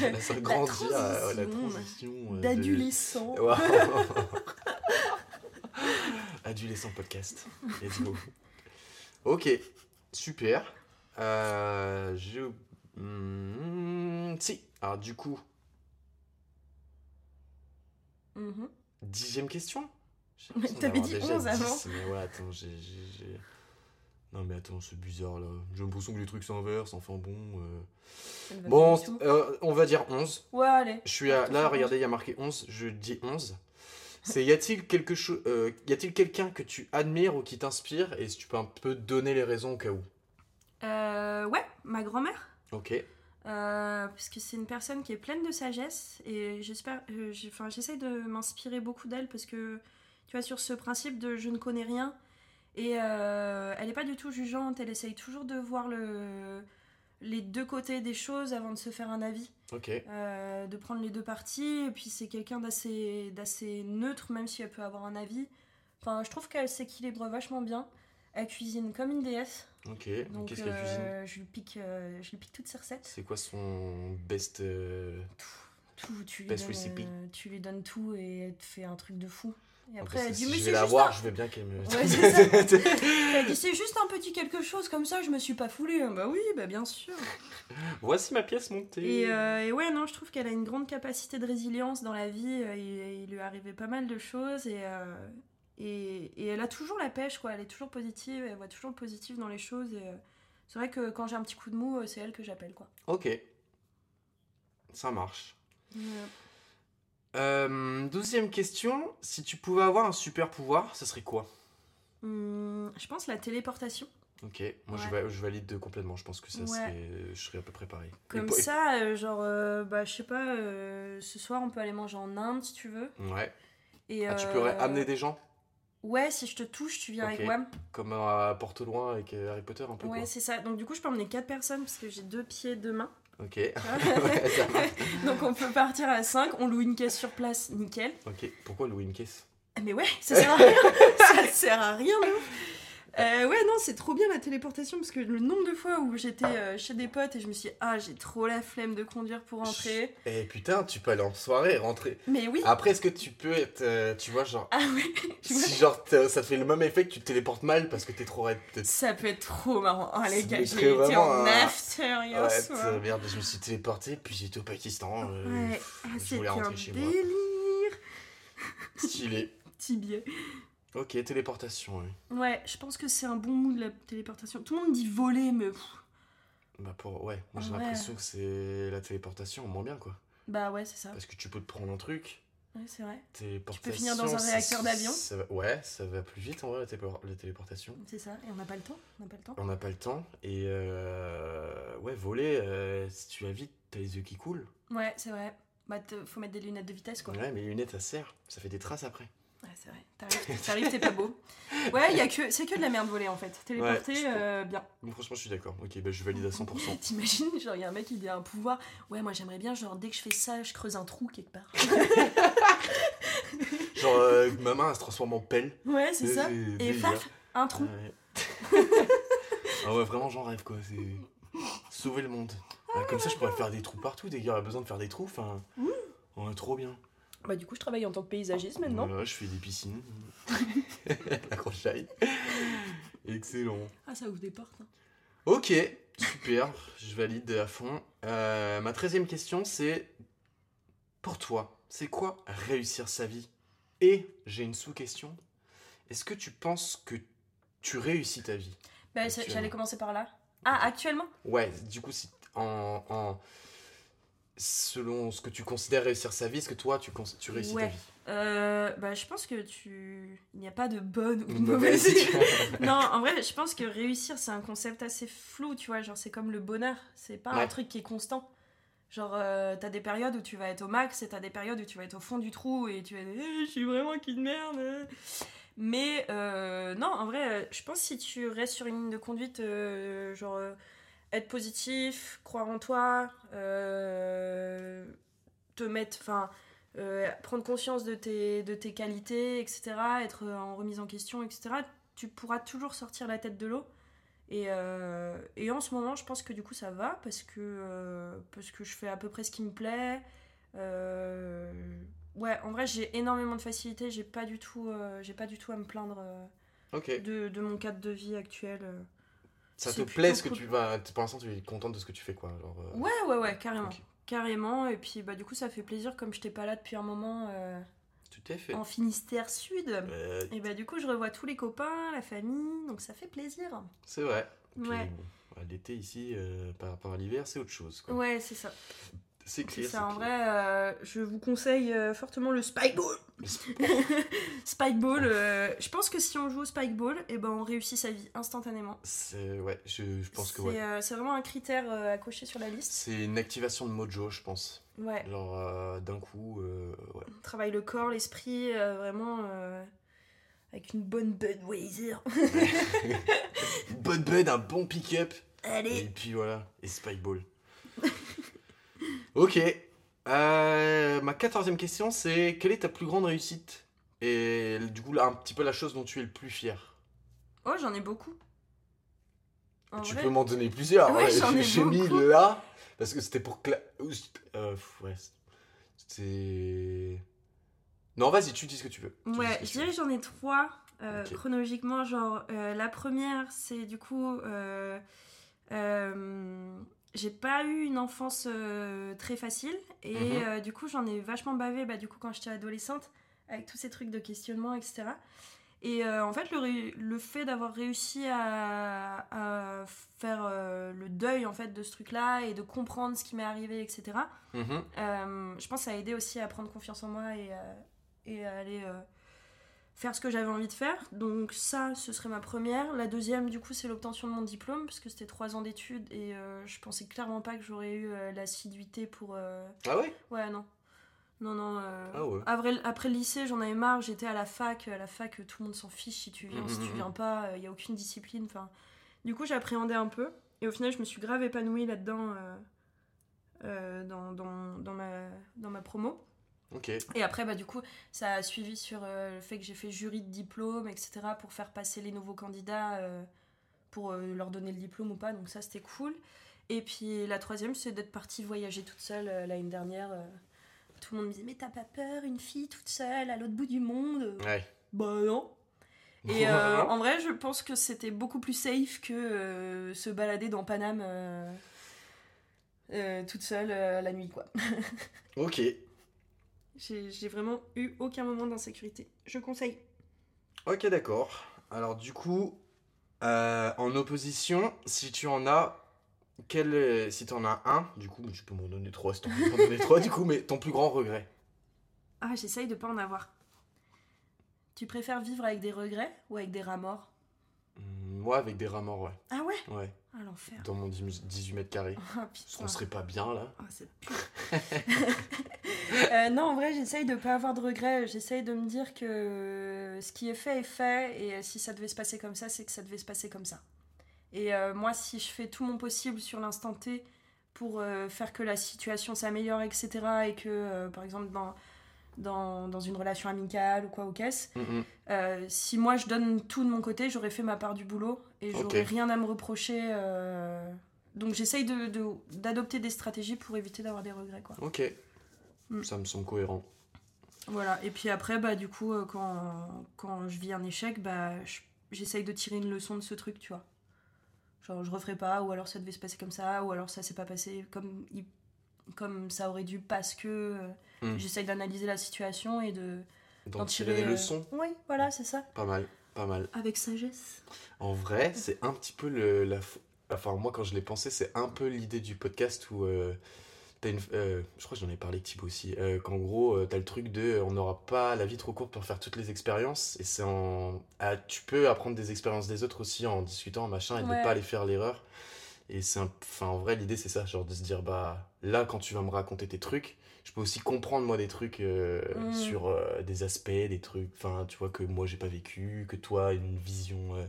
la, la, grandir, euh, la transition, euh, de- D'adolescent. Wow. Adolescent podcast. Let's go. Ok, super. Euh, je... Hmm, si, alors du coup, Mhm. dixième question? T'avais dit déjà 11 avant. 10, Mais ouais, attends, j'ai... Non mais attends, c'est bizarre là. J'ai l'impression que les trucs s'inversent, enfin bon... euh. Bon, euh, on va dire 11. Ouais, allez. Je suis à... Là, regardez, il y a marqué 11, je dis 11. C'est y a-t-il quelque chose, euh, y a-t-il quelqu'un que tu admires ou qui t'inspire? Et si tu peux un peu donner les raisons au cas où. Euh, ouais, ma grand-mère. Ok. Euh, parce que c'est une personne qui est pleine de sagesse et j'espère, enfin, j'essaie de m'inspirer beaucoup d'elle parce que tu vois sur ce principe de je ne connais rien et euh, elle n'est pas du tout jugeante, elle essaye toujours de voir le, les deux côtés des choses avant de se faire un avis, Ok. euh, de prendre les deux parties et puis c'est quelqu'un d'assez d'assez neutre même si elle peut avoir un avis. Enfin, je trouve qu'elle s'équilibre vachement bien. Elle cuisine comme une déesse, Ok. donc Qu'est-ce qu'elle cuisine euh, je lui pique, euh, je lui pique toutes ses recettes. C'est quoi son best. tout, tu lui, Best donnes, recipe? tu lui donnes tout et elle te fait un truc de fou. Et après, elle dit, si mais je c'est vais la juste, voir, un... je veux bien qu'elle me. Ouais, c'est dit, juste un petit quelque chose comme ça, je me suis pas foulée. Bah oui, bah bien sûr. Voici ma pièce montée. Et, euh, et ouais, non, je trouve qu'elle a une grande capacité de résilience dans la vie. euh, Il, il lui arrivé pas mal de choses et, euh, et, et elle a toujours la pêche, quoi. Elle est toujours positive, elle voit toujours le positif dans les choses. Et euh, c'est vrai que quand j'ai un petit coup de mou, c'est elle que j'appelle, quoi. Ok. Ça marche. Euh, douzième question. Si tu pouvais avoir un super pouvoir, ce serait quoi? Hum, je pense la téléportation. Ok. Moi, je, Ouais. va- je valide complètement. Je pense que ça Ouais. serait. Je serais à peu près pareil. Comme et- ça, euh, genre, euh, bah, je sais pas, euh, ce soir on peut aller manger en Inde si tu veux. Ouais. Et, Ah, tu euh, pourrais amener des gens? Ouais, si je te touche, tu viens avec Wam. Comme à Porte Loin avec euh, Harry Potter un peu Ouais, c'est ça. Donc du coup, je peux emmener 4 personnes parce que j'ai deux pieds, deux mains. Ok. Ouais, ça marche. Donc on peut partir à 5, on loue une caisse sur place, nickel. ok. Pourquoi louer une caisse? Ah, Mais ouais, ça sert à rien. ça sert à rien, ouf. Euh, ouais, non, c'est trop bien la téléportation parce que le nombre de fois où j'étais euh, chez des potes et je me suis dit, ah, j'ai trop la flemme de conduire pour rentrer. Eh putain, tu peux aller en soirée et rentrer. Mais oui. Après, est-ce que tu peux être. euh, tu vois, genre. Ah ouais. Vois. Si genre t'as- ça te fait le même effet que tu te téléportes mal parce que t'es trop raide. peut-être. Ça peut être trop marrant. Oh les Ça gars, j'ai été vraiment en un- after hier Ouais, soir. merde, je me suis téléporté, puis j'étais au Pakistan. euh, Ouais, ah, je c'était un rentrer chez moi. délire. Stylé. Petit biais. Ok, téléportation, oui. Ouais, je pense que c'est un bon mot de la téléportation. Tout le monde dit voler, mais Bah pour... Ouais, moi j'ai Ouais. l'impression que c'est la téléportation, moins bien quoi. bah ouais, c'est ça. Parce que tu peux te prendre un truc, Ouais, c'est vrai. téléportation... finir dans un réacteur d'avion. ça va- Ouais, ça va plus vite en vrai la, télépor- la téléportation. C'est ça. Et on n'a pas le temps. On n'a pas le temps. On n'a pas le temps. Et euh... ouais, voler, euh, si tu vas vite, t'as les yeux qui coulent. Ouais, c'est vrai. Bah, faut mettre des lunettes de vitesse, quoi. Ouais, mais les lunettes ça sert, ça fait des traces après. Ouais, c'est vrai. T'arrives, t'arrives, t'es pas beau. Ouais, y a que, c'est que de la merde volée en fait. Téléporter, euh, bien. Donc, franchement, je suis d'accord. Ok, bah je valide à 100%. T'imagines, genre, y a un mec qui a un pouvoir. Ouais, moi j'aimerais bien, genre, dès que je fais ça, je creuse un trou quelque part. Genre, euh, ma main elle se transforme en pelle. Ouais, c'est ça. Et délire. paf, un trou. Ouais. ah ouais, vraiment, j'en rêve quoi. C'est sauver le monde. Ouais, comme ça, je pourrais faire des trous partout. Dès qu'il y besoin de faire des trous, enfin. Ouais, trop bien. Bah, du coup, je travaille en tant que paysagiste Ouais, ouais, je fais des piscines. La crochaille. Excellent. Ah, ça ouvre des portes. hein. Ok, super, je valide à fond. Euh, ma treizième question, c'est pour toi, c'est quoi réussir sa vie? Et j'ai une sous-question. Est-ce que tu penses que tu réussis ta vie Bah. J'allais commencer par là. Ah, actuellement? Ouais, du coup, si en, en- selon ce que tu considères réussir sa vie, est-ce que toi, tu, réussis Ouais. ta vie Euh, bah, je pense que tu. Il n'y a pas de bonne ou de mauvaise. non, en vrai, je pense que réussir, c'est un concept assez flou, tu vois. Genre, c'est comme le bonheur. C'est pas un truc qui est constant. Genre, euh, t'as des périodes où tu vas être au max et t'as des périodes où tu vas être au fond du trou et tu vas dire, Eh, je suis vraiment qu'une merde. Mais euh, non, en vrai, euh, je pense que si tu restes sur une ligne de conduite, euh, genre, être positif, croire en toi, euh, te mettre. Enfin. euh, prendre conscience de tes, de tes qualités, etc., être en remise en question, etc., tu pourras toujours sortir la tête de l'eau. Et, euh, et en ce moment, je pense que du coup, ça va parce que, parce que je fais à peu près ce qui me plaît. Ouais, en vrai, j'ai énormément de facilité. J'ai pas du tout, j'ai pas du tout à me plaindre de, de mon cadre de vie actuel. Ça te plaît ce que cool. tu vas. Pour l'instant, tu es contente de ce que tu fais, quoi. Genre, euh, Ouais, ouais, ouais, carrément. Carrément. Et puis, bah, du coup, ça fait plaisir comme je t'ai pas là depuis un moment euh, Tout est fait. en Finistère Sud. Euh, Et bah, du coup, je revois tous les copains, la famille, donc ça fait plaisir. c'est vrai. Puis, Ouais. bon, L'été ici, euh, par rapport à l'hiver, c'est autre chose. quoi. Ouais, c'est ça. C'est clair. en clair. vrai, euh, je vous conseille euh, fortement le Spikeball. Spikeball, euh, je pense que si on joue au Spikeball, et ben on réussit sa vie instantanément. C'est ouais, je, je pense que ouais. euh, c'est vraiment un critère à cocher sur la liste. C'est une activation de mojo, je pense. Ouais, Genre euh, d'un coup, ouais. on travaille le corps, l'esprit, vraiment avec une bonne Budweiser. Bud Bud, un bon pick-up. Et Allez puis voilà, et Spikeball. Ok. Euh, ma quatorzième question, c'est quelle est ta plus grande réussite? Et du coup, là, un petit peu la chose dont tu es le plus fier. Oh, j'en ai beaucoup. En tu vrai, peux m'en donner plusieurs. Ouais, ouais. j'en ai J'ai mis là, parce que c'était pour... Cla... c'était- euh, ouais, c'est... Non, vas-y, tu dis ce que tu veux. Tu Ouais, je dirais j'en ai trois euh, chronologiquement. Genre, euh, la première, c'est du coup. J'ai pas eu une enfance euh, très facile et Mhm. euh, du coup j'en ai vachement bavé bah, du coup quand j'étais adolescente avec tous ces trucs de questionnement etc et euh, en fait le, le fait d'avoir réussi à, à faire le deuil en fait de ce truc là et de comprendre ce qui m'est arrivé etc. Mhm. je pense que ça a aidé aussi à prendre confiance en moi et, et à aller faire ce que j'avais envie de faire. Donc ça, ce serait ma première. La deuxième, du coup, c'est l'obtention de mon diplôme, parce que c'était trois ans d'études et euh, je pensais clairement pas que j'aurais eu euh, l'assiduité pour... euh, Ah ouais? Ouais, non. Non, non. euh, Ah ouais. Après, après le lycée, j'en avais marre. J'étais à la fac. À la fac, tout le monde s'en fiche si tu viens, si tu Mhm. viens pas. Il n'y a aucune discipline. Enfin, du coup, j'appréhendais un peu. Et au final, je me suis grave épanouie là-dedans, dans, dans, dans, ma, dans ma promo. Et après, bah, du coup, ça a suivi sur euh, le fait que j'ai fait jury de diplôme, etc., pour faire passer les nouveaux candidats, euh, pour euh, leur donner le diplôme ou pas. Donc ça, c'était cool. Et puis la troisième, c'est d'être partie voyager toute seule l'année dernière. tout le monde me disait, mais t'as pas peur, une fille toute seule à l'autre bout du monde Ouais. Bah non. Et en vrai, je pense que c'était beaucoup plus safe que se balader dans Paname toute seule la nuit, quoi. Ok. J'ai vraiment eu aucun moment d'insécurité. Je conseille. Ok, d'accord. Alors du coup, euh, en opposition, si tu en as, quel est- si tu en as un, du coup, tu peux m'en donner trois, si t'en veux m'en donner trois, du coup, mais ton plus grand regret. Ah, j'essaye de pas en avoir. Tu préfères vivre avec des regrets ou avec des Hmm, Moi, avec des rats morts, ouais. Ah ouais? Ouais, Ah l'enfer. dans mon 10 18 mètres carrés. Ah Parce putain. qu'on serait pas bien là. Ah, c'est. Euh, non, en vrai, j'essaye de pas avoir de regrets. J'essaye de me dire que ce qui est fait est fait. Et si ça devait se passer comme ça, c'est que ça devait se passer comme ça. Et euh, moi, si je fais tout mon possible sur l'instant T pour euh, faire que la situation s'améliore, etc., et que, euh, par exemple, dans, dans, dans une relation amicale ou quoi ou qu'est-ce, Mhm. euh, si moi je donne tout de mon côté, j'aurais fait ma part du boulot et j'aurais rien à me reprocher. euh, Donc j'essaye de, de- d'adopter des stratégies pour éviter d'avoir des regrets. Quoi. Ok. Mm. Ça me semble cohérent. Voilà, et puis après, bah, du coup, euh, quand, quand je vis un échec, bah, je- j'essaye de tirer une leçon de ce truc, tu vois. Genre, je referai pas, ou alors ça devait se passer comme ça, ou alors ça s'est pas passé comme, il- comme ça aurait dû parce que euh, Hmm. j'essaye d'analyser la situation et de D'en tirer les euh, leçons. Oui, voilà, c'est ça. Pas mal, pas mal. Avec sagesse. En vrai, c'est un petit peu le, la. f- Enfin, moi, quand je l'ai pensé, c'est un peu l'idée du podcast où. euh, t'as une, euh, je crois que j'en ai parlé avec Thibaut aussi. euh, Qu'en gros, euh, t'as le truc de. On n'aura pas la vie trop courte pour faire toutes les expériences. Et c'est en. ah, tu peux apprendre des expériences des autres aussi en discutant, machin, et de ne pas aller faire l'erreur. Et c'est un. Enfin, en vrai, l'idée, c'est ça. Genre de se dire, bah, là, quand tu vas me raconter tes trucs. Je peux aussi comprendre moi des trucs euh, Mm. sur euh, des aspects, des trucs, enfin tu vois que moi j'ai pas vécu, que toi une vision euh,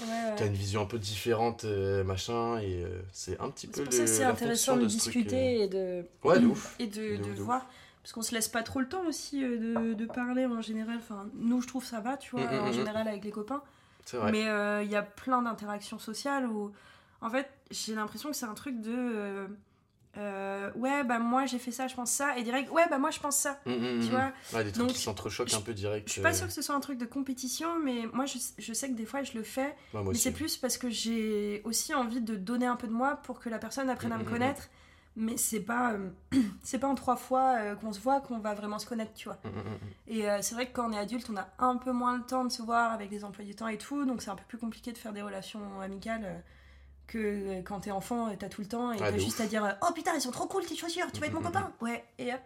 Ouais, ouais. T'as une vision un peu différente, machin, et c'est un petit peu C'est pour le- ça que c'est intéressant de, discuter et de. Ouais, de ouf. et de, voir. Parce qu'on se laisse pas trop le temps aussi de, de parler en général. Enfin, nous, je trouve ça va, tu vois, Mm, mm, en général avec les copains. C'est vrai. Mais euh, il y a plein d'interactions sociales où, en fait, j'ai l'impression que c'est un truc de. euh, euh, ouais, bah moi j'ai fait ça, je pense ça. Et direct, ouais, bah moi je pense ça. Mm, mm, Tu mm. vois Ouais, des trucs Donc, qui s'entrechoquent un peu direct. Je suis pas euh, sûre que ce soit un truc de compétition, mais moi je, je sais que des fois je le fais. moi Mais c'est plus parce que j'ai aussi envie de donner un peu de moi pour que la personne apprenne à me Mhm. connaître. Mais c'est pas, euh, c'est pas en trois fois euh, qu'on se voit qu'on va vraiment se connaître, tu vois. Et c'est vrai que quand on est adulte, on a un peu moins le temps de se voir avec les emplois du temps et tout, donc c'est un peu plus compliqué de faire des relations amicales que euh, quand t'es enfant et t'as tout le temps et Ah, t'as juste ouf. à dire euh, Oh putain, ils sont trop cool tes chaussures, tu vas être mon Mhm. copain Ouais, et hop.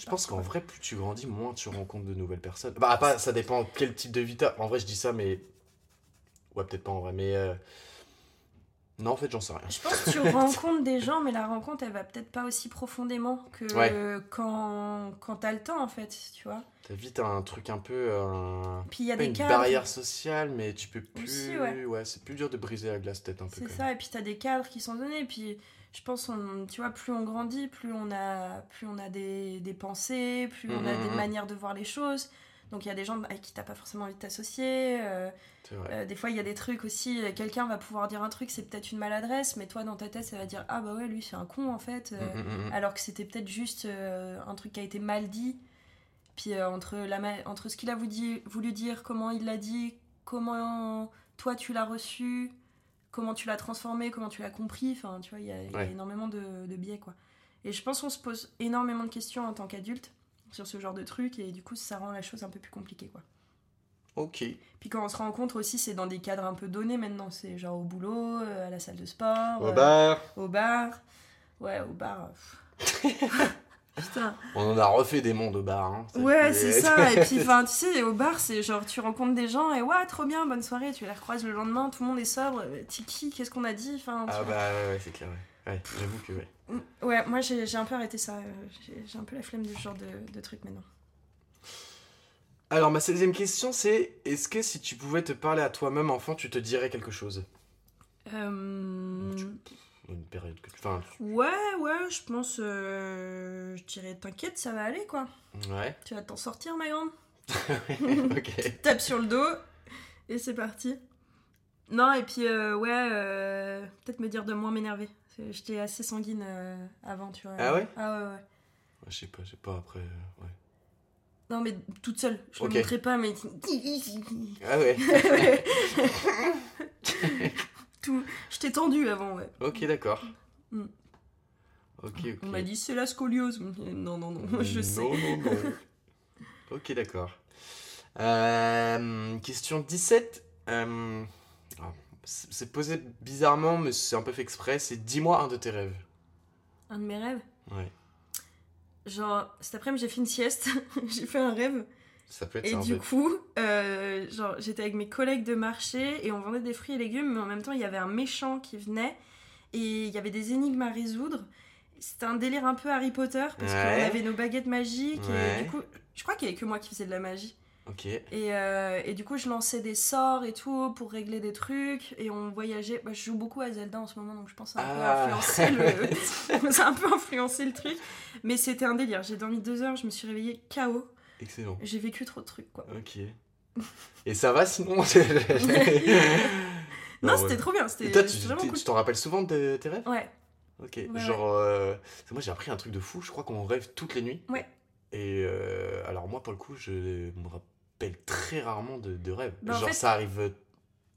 Je pense qu'en vrai, plus tu grandis, moins tu rencontres de nouvelles personnes. Bah, pas, ça dépend quel type de vie t'as. En vrai, je dis ça, mais. Ouais, peut-être pas en vrai, mais. euh, Non, en fait, j'en sais rien. Je pense que tu rencontres des gens, mais la rencontre, elle va peut-être pas aussi profondément que Ouais. quand, quand t'as le temps, en fait, tu vois. T'as un truc un peu. Un... Puis il y a pas des une cadres. barrière sociale, mais tu peux plus. Aussi, ouais. c'est plus dur de briser la glace, peut-être un peu. C'est ça, et puis t'as des cadres qui sont donnés, et puis je pense, on, tu vois, plus on grandit, plus on a, plus on a des, des pensées, plus on a Mhm, des mhm. manière de voir les choses. Donc il y a des gens avec qui t'as pas forcément envie de t'associer. euh, euh, des fois, il y a des trucs aussi, euh, quelqu'un va pouvoir dire un truc, c'est peut-être une maladresse, mais toi, dans ta tête, ça va dire Ah bah ouais, lui, c'est un con, en fait. euh, Mm, mm, mm. alors que c'était peut-être juste un truc qui a été mal dit. Puis entre, la entre ce qu'il a voulu dire, voulu dire, comment il l'a dit, comment toi tu l'as reçu, comment tu l'as transformé, comment tu l'as compris, enfin tu vois, il y y a énormément de, de biais quoi. Et je pense qu'on se pose énormément de questions en tant qu'adulte sur ce genre de trucs et du coup ça rend la chose un peu plus compliquée quoi. Ok. Puis quand on se rencontre aussi, c'est dans des cadres un peu donnés maintenant, c'est genre au boulot, euh, à la salle de sport, Au euh, bar. au bar. Ouais, au bar. pff. Putain. On en a refait des mondes au bar. Hein. Ouais, c'est ça. Et puis, enfin, tu sais, au bar, c'est genre, tu rencontres des gens et ouais, trop bien, bonne soirée. Tu les recroises le lendemain, tout le monde est sobre. euh, Tiki, qu'est-ce qu'on a dit? Enfin, Ah vois. bah ouais, ouais, c'est clair. Ouais, ouais j'avoue que ouais. Ouais, moi, j'ai un peu arrêté ça. euh, J'ai un peu la flemme de ce genre de, de trucs maintenant. Alors ma 16 question c'est est-ce que si tu pouvais te parler à toi-même enfant, tu te dirais quelque chose? Euh, Tu- Une période que tu... Enfin, Ouais, ouais, je pense. euh, Je dirais, t'inquiète, ça va aller, quoi. ouais. Tu vas t'en sortir, ma grande. ok. tape sur le dos et c'est parti. Non, et puis euh, ouais, peut-être me dire de moins m'énerver. J'étais assez sanguine euh, avant, tu vois. Ah ouais? Ah ouais, ouais. Ouais, Je sais pas, je sais pas après. euh, ouais. Non, mais toute seule. Je montrais pas, mais. Ah ouais. Tout. J'étais tendue avant, ouais. ok d'accord. Mm. Ok ok. On m'a dit c'est la scoliose. Non, non, non, je sais. Non non non. ok d'accord. Euh, question 17. Euh, ah, c'est posé bizarrement, mais c'est un peu fait exprès. C'est dis-moi un de tes rêves. Un de mes rêves. Ouais. Genre, cet après-midi, j'ai fait une sieste. j'ai fait un rêve. Ça peut être Et ça du fait. coup, euh, genre, j'étais avec mes collègues de marché et on vendait des fruits et légumes, mais en même temps, il y avait un méchant qui venait et il y avait des énigmes à résoudre. C'était un délire un peu Harry Potter parce Ouais. qu'on avait nos baguettes magiques Ouais. et du coup, je crois qu'il y avait que moi qui faisais de la magie. Ok. Et, euh, et du coup, je lançais des sorts et tout pour régler des trucs et on voyageait. Bah, je joue beaucoup à Zelda en ce moment donc je pense que ça a un Ah. peu influencé le... ça a un peu influencé le truc. Mais c'était un délire. J'ai dormi deux heures, je me suis réveillée KO. Excellent. J'ai vécu trop de trucs quoi. Ok. Et ça va sinon? Non, Non, ouais. c'était trop bien. C'était Et toi, tu cool. t'en rappelles souvent de tes rêves? Ouais. Ok. Ouais, Genre, euh, moi j'ai appris un truc de fou. Je crois qu'on rêve toutes les nuits. Ouais. Et euh, alors moi, pour le coup, je me rappelle très rarement de, de rêves. Bah, en Genre, fait- ça arrive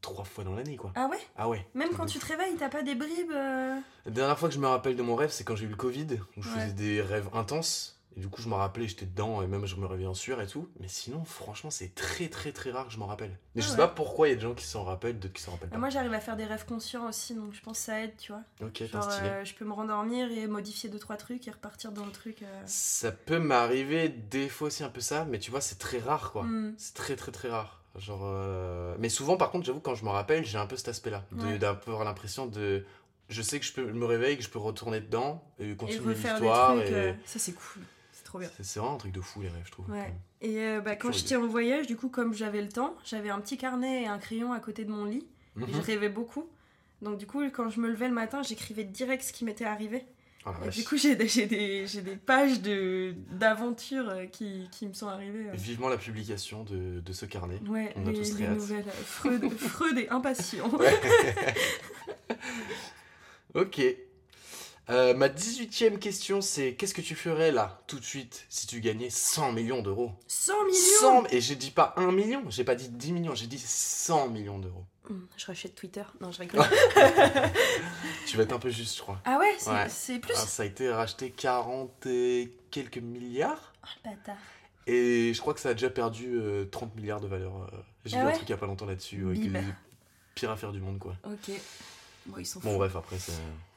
trois fois dans l'année, quoi. Ah ouais? Ah ouais. Même quand tu te réveilles, t'as pas des bribes euh, La dernière fois que je me rappelle de mon rêve, c'est quand j'ai eu le Covid, où je Ouais. faisais des rêves intenses. Et du coup, je me rappelais, j'étais dedans, et même je me réveillais en sueur et tout. Mais sinon, franchement, c'est très très très rare que je m'en rappelle. Mais Ah je sais ouais. pas pourquoi il y a des gens qui s'en rappellent, d'autres qui s'en rappellent pas. Moi, j'arrive à faire des rêves conscients aussi, donc je pense que ça aide, tu vois. ok, Genre, euh, je peux me rendormir et modifier deux trois trucs et repartir dans le truc. euh. Ça peut m'arriver des fois aussi un peu ça, mais tu vois, c'est très rare quoi. Hmm. C'est très très très rare. Genre, euh, Mais souvent, par contre, j'avoue, quand je me rappelle, j'ai un peu cet aspect-là. Ouais. D'avoir l'impression de. Je sais que je peux me réveiller, que je peux retourner dedans et continuer l'histoire. Et... euh, Ça, c'est cool. C'est trop bien. C'est c'est vraiment un truc de fou, les rêves, je trouve. Ouais. Et euh, bah, quand j'étais en voyage, du coup, comme j'avais le temps, j'avais un petit carnet et un crayon à côté de mon lit. Mhm. Et je rêvais beaucoup. Donc, du coup, quand je me levais le matin, j'écrivais direct ce qui m'était arrivé. Oh Et du coup, j'ai des, des, pages d'aventures euh, qui, qui me sont arrivées. euh. Vivement la publication de, de ce carnet. Ouais, On a les, tous très les hâte. nouvelles. Freud, Freud et impatient. Ok. Euh, ma 18ème question, c'est qu'est-ce que tu ferais là, tout de suite, si tu gagnais 100 millions d'euros? 100 millions? 100 Et j'ai dit pas 1 million, j'ai pas dit 10 millions, j'ai dit 100 millions d'euros. Hum, Je rachète Twitter. Non, je rigole. Tu vas être un peu juste, je crois. ah ouais, c'est Ouais. plus Ah, ça a été racheté 40 et quelques milliards. Oh, le bâtard. Et je crois que ça a déjà perdu euh, 30 milliards de valeur. euh. J'ai Ah vu ouais? un truc il y a pas longtemps là-dessus. ouais, pires affaires du monde, quoi. Ok. Bon, ils sont Bon, fous. bref, après, c'est.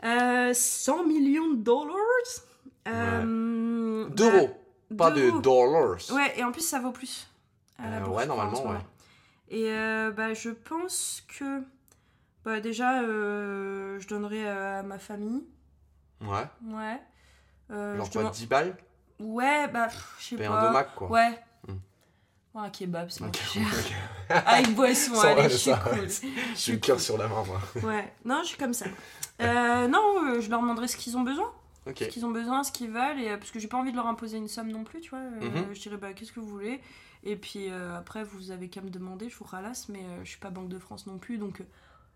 Euh, 100 millions de dollars Euh, D'euros, bah, pas de d'euros. dollars. Ouais, et en plus, ça vaut plus. à la Euh, bourse, ouais, je crois, en normalement, ce moment. ouais. Et euh, bah, je pense que. Bah, déjà, euh, je donnerais à ma famille. Ouais. Ouais. Euh, Genre je quoi, demande- 10 balles? Ouais, bah, pff, je sais Paye pas. un domac, quoi. Ouais. Hmm. Ouais, un kebab, c'est Ok, moins cher. ok. Ah, une boisson, Ça, allez, je suis ça, cool. ouais. Je J'ai suis le cœur cool. sur la main, moi. Ouais, non, je suis comme ça. Euh, non, euh, je leur demanderai ce qu'ils ont besoin. Ok. Ce qu'ils ont besoin, ce qu'ils veulent. Et, euh, parce que j'ai pas envie de leur imposer une somme non plus, tu vois. Euh, Mhm. Je dirais, bah, qu'est-ce que vous voulez? Et puis euh, après, vous avez qu'à me demander, je vous ralasse. Mais je suis pas Banque de France non plus. Donc,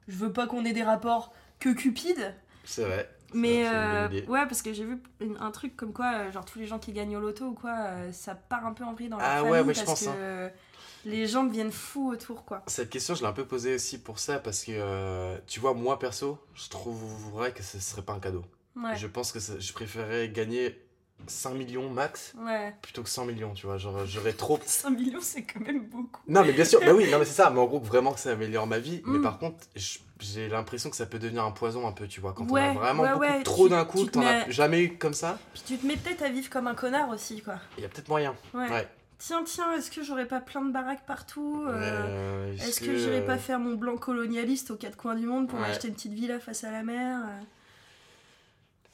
je veux pas qu'on ait des rapports que cupides. C'est vrai. Mais euh, ouais, parce que j'ai vu une- un truc comme quoi, genre tous les gens qui gagnent au loto ou quoi, ça part un peu en vrille dans la Ah famille ouais, ouais, je parce pense, que euh, les gens deviennent fous autour, quoi. Cette question, je l'ai un peu posée aussi pour ça, parce que, euh, tu vois, moi, perso, je trouverais que ce serait pas un cadeau. Ouais, Je pense que ça- je préférerais gagner 5 millions max ouais. plutôt que 100 millions, tu vois. Genre, j'aurais trop... 5 millions, c'est quand même beaucoup. Non, mais bien sûr, bah oui, non, mais c'est ça. Mais en gros, vraiment que ça améliore ma vie. Mais Mm. par contre, j'ai l'impression que ça peut devenir un poison un peu, tu vois. Quand Ouais, on a vraiment ouais, beaucoup ouais, trop d'un coup, t'en as mets- jamais eu comme ça, Puis tu te mets peut-être à vivre comme un connard aussi, quoi. il y a peut-être moyen. Ouais. Tiens, tiens, est-ce que j'aurais pas plein de baraques partout euh, Euh, Est-ce que j'irais pas faire mon blanc colonialiste aux quatre coins du monde pour Ouais. m'acheter une petite villa face à la mer euh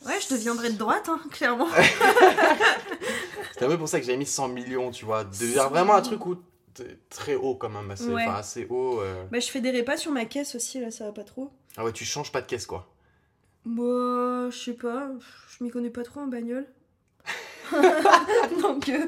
Ouais, je deviendrais de droite, hein, clairement. C'est un peu pour ça que j'ai mis 100 millions, tu vois. Devenir 100 vraiment un truc où t'es très haut quand même, assez, Ouais. assez haut. euh. Bah, je fais des repas sur ma caisse aussi, là, ça va pas trop. Ah ouais, tu changes pas de caisse quoi. Bah, je sais pas, je m'y connais pas trop en bagnole. Donc, euh,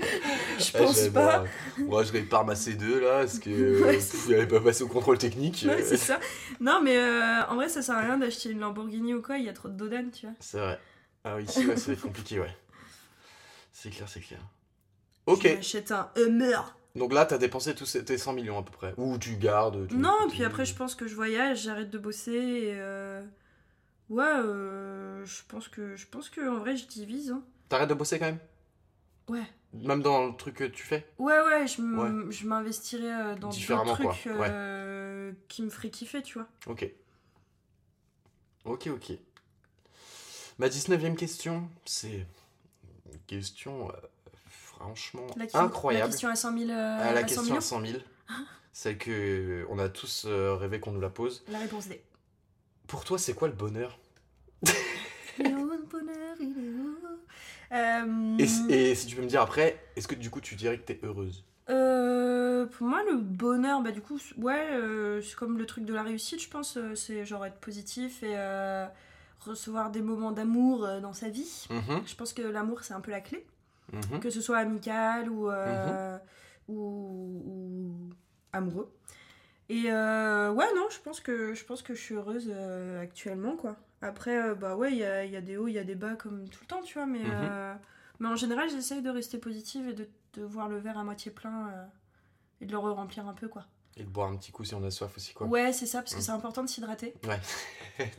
je pense pas. voir, Moi, je par ma C2 là, parce que Ouais, euh, c'est- avait pas passé au contrôle technique. Ouais, euh, c'est ça. Non, mais euh, en vrai, ça sert à rien d'acheter une Lamborghini ou quoi, il y a trop de dodan, tu vois. C'est vrai. Ah oui, ici, ouais, ça va être compliqué, ouais. C'est clair, c'est clair. Ok, Je m'achète un Hummer. donc là, t'as dépensé tous tes 100 millions à peu près. Ou tu gardes. tu- Non, puis après, je pense que je voyage, j'arrête de bosser et. euh, Ouais, euh, je pense que. Je pense que en vrai, je divise. Hein. T'arrêtes de bosser quand même? Ouais. Même dans le truc que tu fais Ouais, ouais, je m'investirais euh, dans d'autres Différemment, quoi, trucs euh, qui me feraient kiffer, tu vois. Ok. Ok, ok. Ma 19ème question, c'est une question euh, franchement La, qui- incroyable. La question à 100 000. euh, Ah, la à 100 question millions à 100 000. Celle que on a tous euh, rêvé qu'on nous la pose. La réponse D. Pour toi, c'est quoi le bonheur? Le bonheur, il est Euh, et, si- et si tu peux me dire après, est-ce que du coup tu dirais que t'es heureuse? Euh, pour moi, le bonheur, bah du coup, ouais, euh, c'est comme le truc de la réussite, je pense. c'est genre être positif et recevoir des moments d'amour dans sa vie. Mhm, Je pense que l'amour, c'est un peu la clé. mhm. Que ce soit amical ou, euh, ou, ou amoureux. Et euh, ouais, non, je pense que je pense que je suis heureuse euh, actuellement, quoi. Après, euh, bah ouais, il y a, il y a des hauts, il y a des bas comme tout le temps, tu vois, mais, Mhm. euh, mais en général, j'essaye de rester positive et de, de voir le verre à moitié plein euh, et de le remplir un peu, quoi. Et de boire un petit coup si on a soif aussi, quoi. Ouais, c'est ça, parce que Mm. c'est important de s'hydrater. Ouais.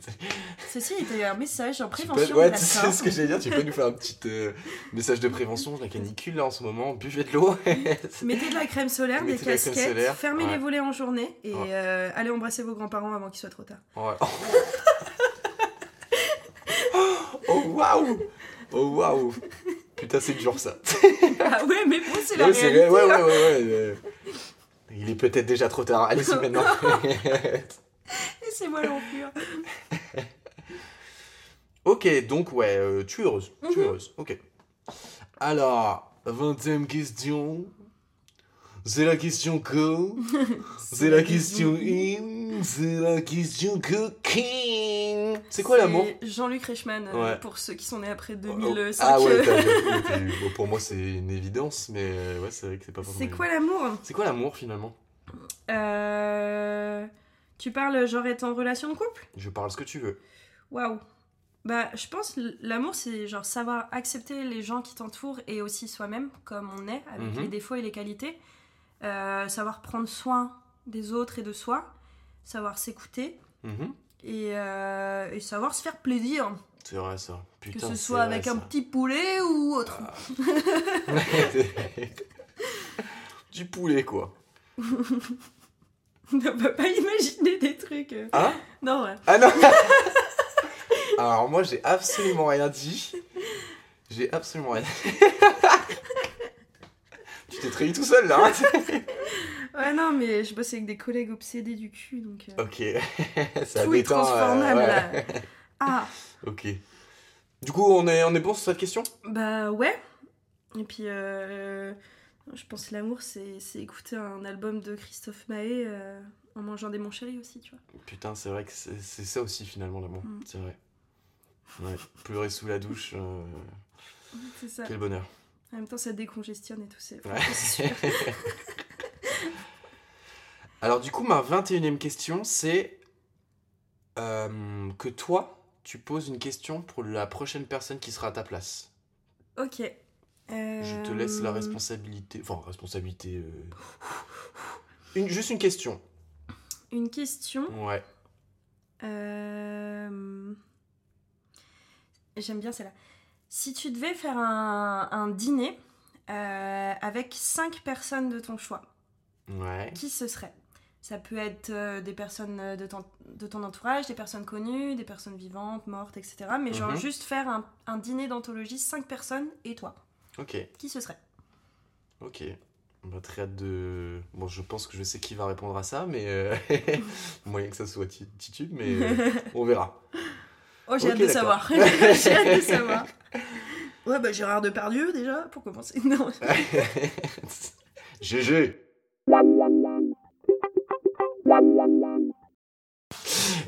Ceci était un message en Tu peux- prévention. ouais, c'est ce que j'allais dire. Tu peux nous faire un petit euh, message de prévention. La canicule, là, en ce moment. Buvez de l'eau. Mettez de la crème solaire, des de casquettes, solaire, fermez ouais. les volets en journée et Ouais. euh, allez embrasser vos grands-parents avant qu'il soit trop tard. Ouais. oh, waouh Oh, waouh Putain, c'est dur, ça. ah ouais, mais bon, c'est la Ouais, réalité. vrai, ouais, ouais, ouais, ouais, Il est peut-être déjà trop tard. Allez-y maintenant. Laissez-moi l'enflure. ok, donc, ouais, euh, tu es heureuse. Tu es Mhm. heureuse. Ok. Alors, 20 question. C'est la question que. C'est la question in. C'est la question cooking. C'est quoi l'amour Jean-Luc Reichmann, euh, Ouais. pour ceux qui sont nés après Oh, 2005. Ah ouais, t'as- t'as- t'as eu- bon, pour moi c'est une évidence, mais euh, ouais, c'est vrai que c'est pas vraiment C'est évident. quoi l'amour C'est quoi l'amour finalement Euh, Tu parles genre être en relation de couple Je parle ce que tu veux. Waouh. Bah, je pense l- l'amour, c'est genre savoir accepter les gens qui t'entourent et aussi soi-même, comme on est, avec Mhm. les défauts et les qualités. Euh, savoir prendre soin des autres et de soi. Savoir s'écouter. Mhm. Et, euh, et savoir se faire plaisir. C'est vrai ça. Que Putain, ce c'est soit avec ça. un petit poulet ou autre. du poulet quoi. On peut pas imaginer des trucs. euh. Hein? Non, ouais. Ah non Alors moi j'ai absolument rien dit. J'ai absolument rien dit. T'es trahi tout seul là. hein Ouais, non, mais je bosse avec des collègues obsédés du cul, donc. euh, ok. Ça tout est détend, euh, transformable ouais. là. Ah, Ok. Du coup on est, on est bon sur cette question? Bah ouais. Et puis, euh, je pense que l'amour, c'est c'est écouter un album de Christophe Maé euh, en mangeant des mon chéri aussi, tu vois. Putain, c'est vrai que c'est c'est ça aussi finalement l'amour. Mm. C'est vrai. Ouais, pleurer sous la douche, C'est ça. quel bonheur. En même temps, ça décongestionne et tout. C'est Ouais. Alors du coup, ma 21e question, c'est euh, que toi, tu poses une question pour la prochaine personne qui sera à ta place. Ok. Je te laisse la Euh, responsabilité. Enfin, responsabilité. euh, Une, juste une question. Une question. Ouais. Euh, J'aime bien celle-là. Si tu devais faire un, un dîner euh, avec cinq personnes de ton choix, Ouais. qui ce serait? Ça peut être euh, des personnes euh, de ton, de ton entourage, des personnes connues, des personnes vivantes, mortes, etc. Mais genre Mhm. juste faire un, un dîner d'anthologie, cinq personnes et toi. Ok. Qui ce serait? Ok. Bah, très hâte de. Bon, je pense que je sais qui va répondre à ça, mais. euh, Moyen que ça soit Ti- Titube, mais on verra. Oh, j'ai hâte de savoir. j'ai hâte de savoir. Ouais, bah Gérard Depardieu déjà, pour commencer. Non. GG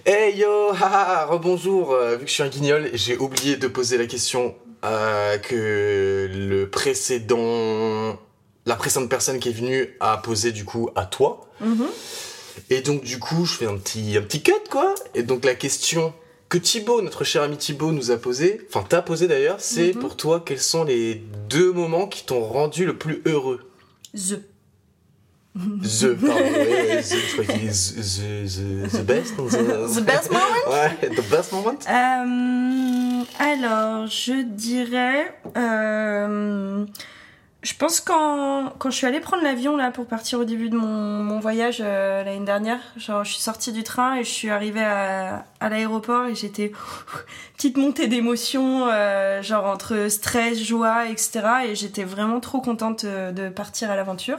Hey yo, haha, rebonjour. Euh, vu que je suis un guignol, j'ai oublié de poser la question euh, que le précédent, la précédente personne qui est venue a posé du coup à toi. Mhm. Et donc du coup, je fais un petit, un petit cut quoi. Et donc la question que Thibaut, notre cher ami Thibaut, nous a posée, enfin t'a posée d'ailleurs, c'est Mhm. pour toi quels sont les deux moments qui t'ont rendu le plus heureux? The. The, pardon, ouais, ouais, the, je crois qu'il est the, the, the, the best. The, The best moment? Ouais, the best moment. Euh, alors, je dirais. euh, je pense quand, quand je suis allée prendre l'avion là pour partir au début de mon, mon voyage euh, l'année dernière, genre je suis sortie du train et je suis arrivée à, à l'aéroport et j'étais petite montée d'émotions, euh, genre entre stress, joie, etc. Et j'étais vraiment trop contente euh, de partir à l'aventure.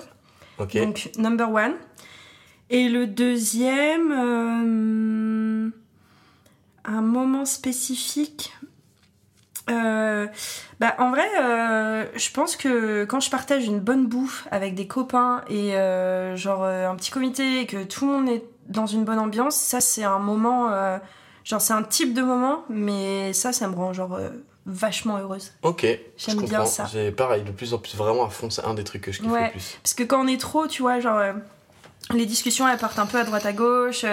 Ok. Donc, number one. Et le deuxième, euh, un moment spécifique. Euh, bah, en vrai, euh, je pense que quand je partage une bonne bouffe avec des copains et euh, genre euh, un petit comité et que tout le monde est dans une bonne ambiance, ça c'est un moment, euh, genre c'est un type de moment, mais ça, ça me rend genre vachement heureuse. Ok. J'aime bien ça. J'ai pareil, de plus en plus vraiment à fond, c'est un des trucs que je kiffe Ouais. le plus. Parce que quand on est trop, tu vois, genre, les discussions, elles partent un peu à droite à gauche.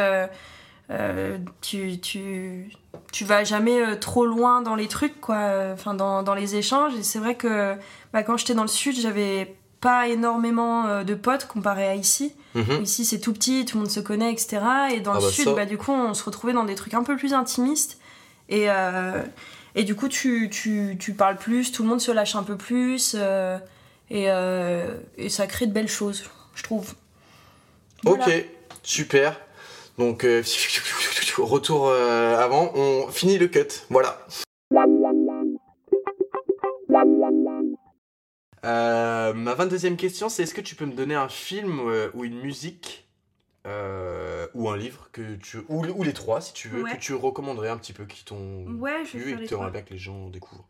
Euh, tu, tu, tu vas jamais euh, trop loin dans les trucs, quoi. Enfin, dans, dans les échanges. Et c'est vrai que bah, quand j'étais dans le sud, j'avais pas énormément euh, de potes comparé à ici. Mhm. Ici, c'est tout petit, tout le monde se connaît, etc. Et dans Ah le bah sud, ça. bah, du coup, on se retrouvait dans des trucs un peu plus intimistes. Et, euh, et du coup, tu, tu, tu parles plus, tout le monde se lâche un peu plus. euh, et, euh, et ça crée de belles choses, je trouve. Voilà. Ok, super. Donc, euh, retour euh, avant, on finit le cut. Voilà. Euh, ma 22e question, c'est est-ce que tu peux me donner un film ou une musique ou un livre que tu ou, ou les trois si tu veux Ouais. que tu recommanderais un petit peu qui t'ont Ouais, je vais plu et que tu aimerais bien que les gens découvrent?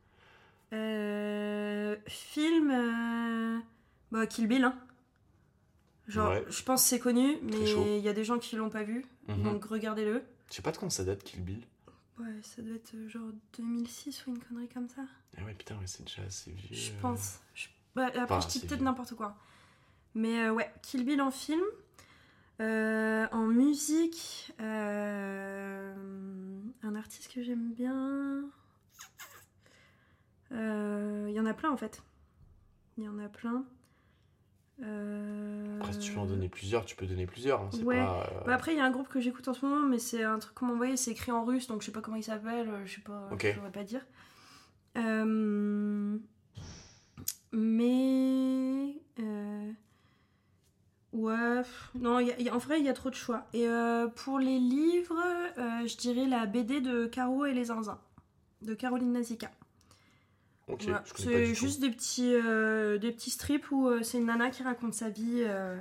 Film. Bah, Kill Bill. hein. Genre, Ouais. je pense c'est connu, mais il y a des gens qui l'ont pas vu. Mhm. Donc regardez-le. Je sais pas de quand ça date Kill Bill. Ouais, ça doit être euh, genre 2006 ou une connerie comme ça. Ah ouais putain ouais, c'est déjà assez vieux. Je euh. pense. Je- bah, après, Enfin, je dis peut-être n'importe quoi. Mais euh, ouais, Kill Bill en film. Euh, en musique, euh, un artiste que j'aime bien. Il y en a plein en fait. Il y en a plein. Euh, Après si tu veux en donner plusieurs, tu peux donner plusieurs. hein, Ouais. pas, euh, bah, après, il y a un groupe que j'écoute en ce moment, mais c'est un truc qu'on m'a envoyé, c'est écrit en russe, donc je sais pas comment il s'appelle, euh, je sais pas, Ok. je pas dire. Euh, mais. ouais, non, il y a- il y a- en vrai, il y a trop de choix. Et pour les livres, je dirais la BD de Caro et les Zinzins, de Caroline Nazika. Ok, Voilà. je connais pas C'est du juste des petits, euh, des petits strips où euh, c'est une nana qui raconte sa vie. Euh,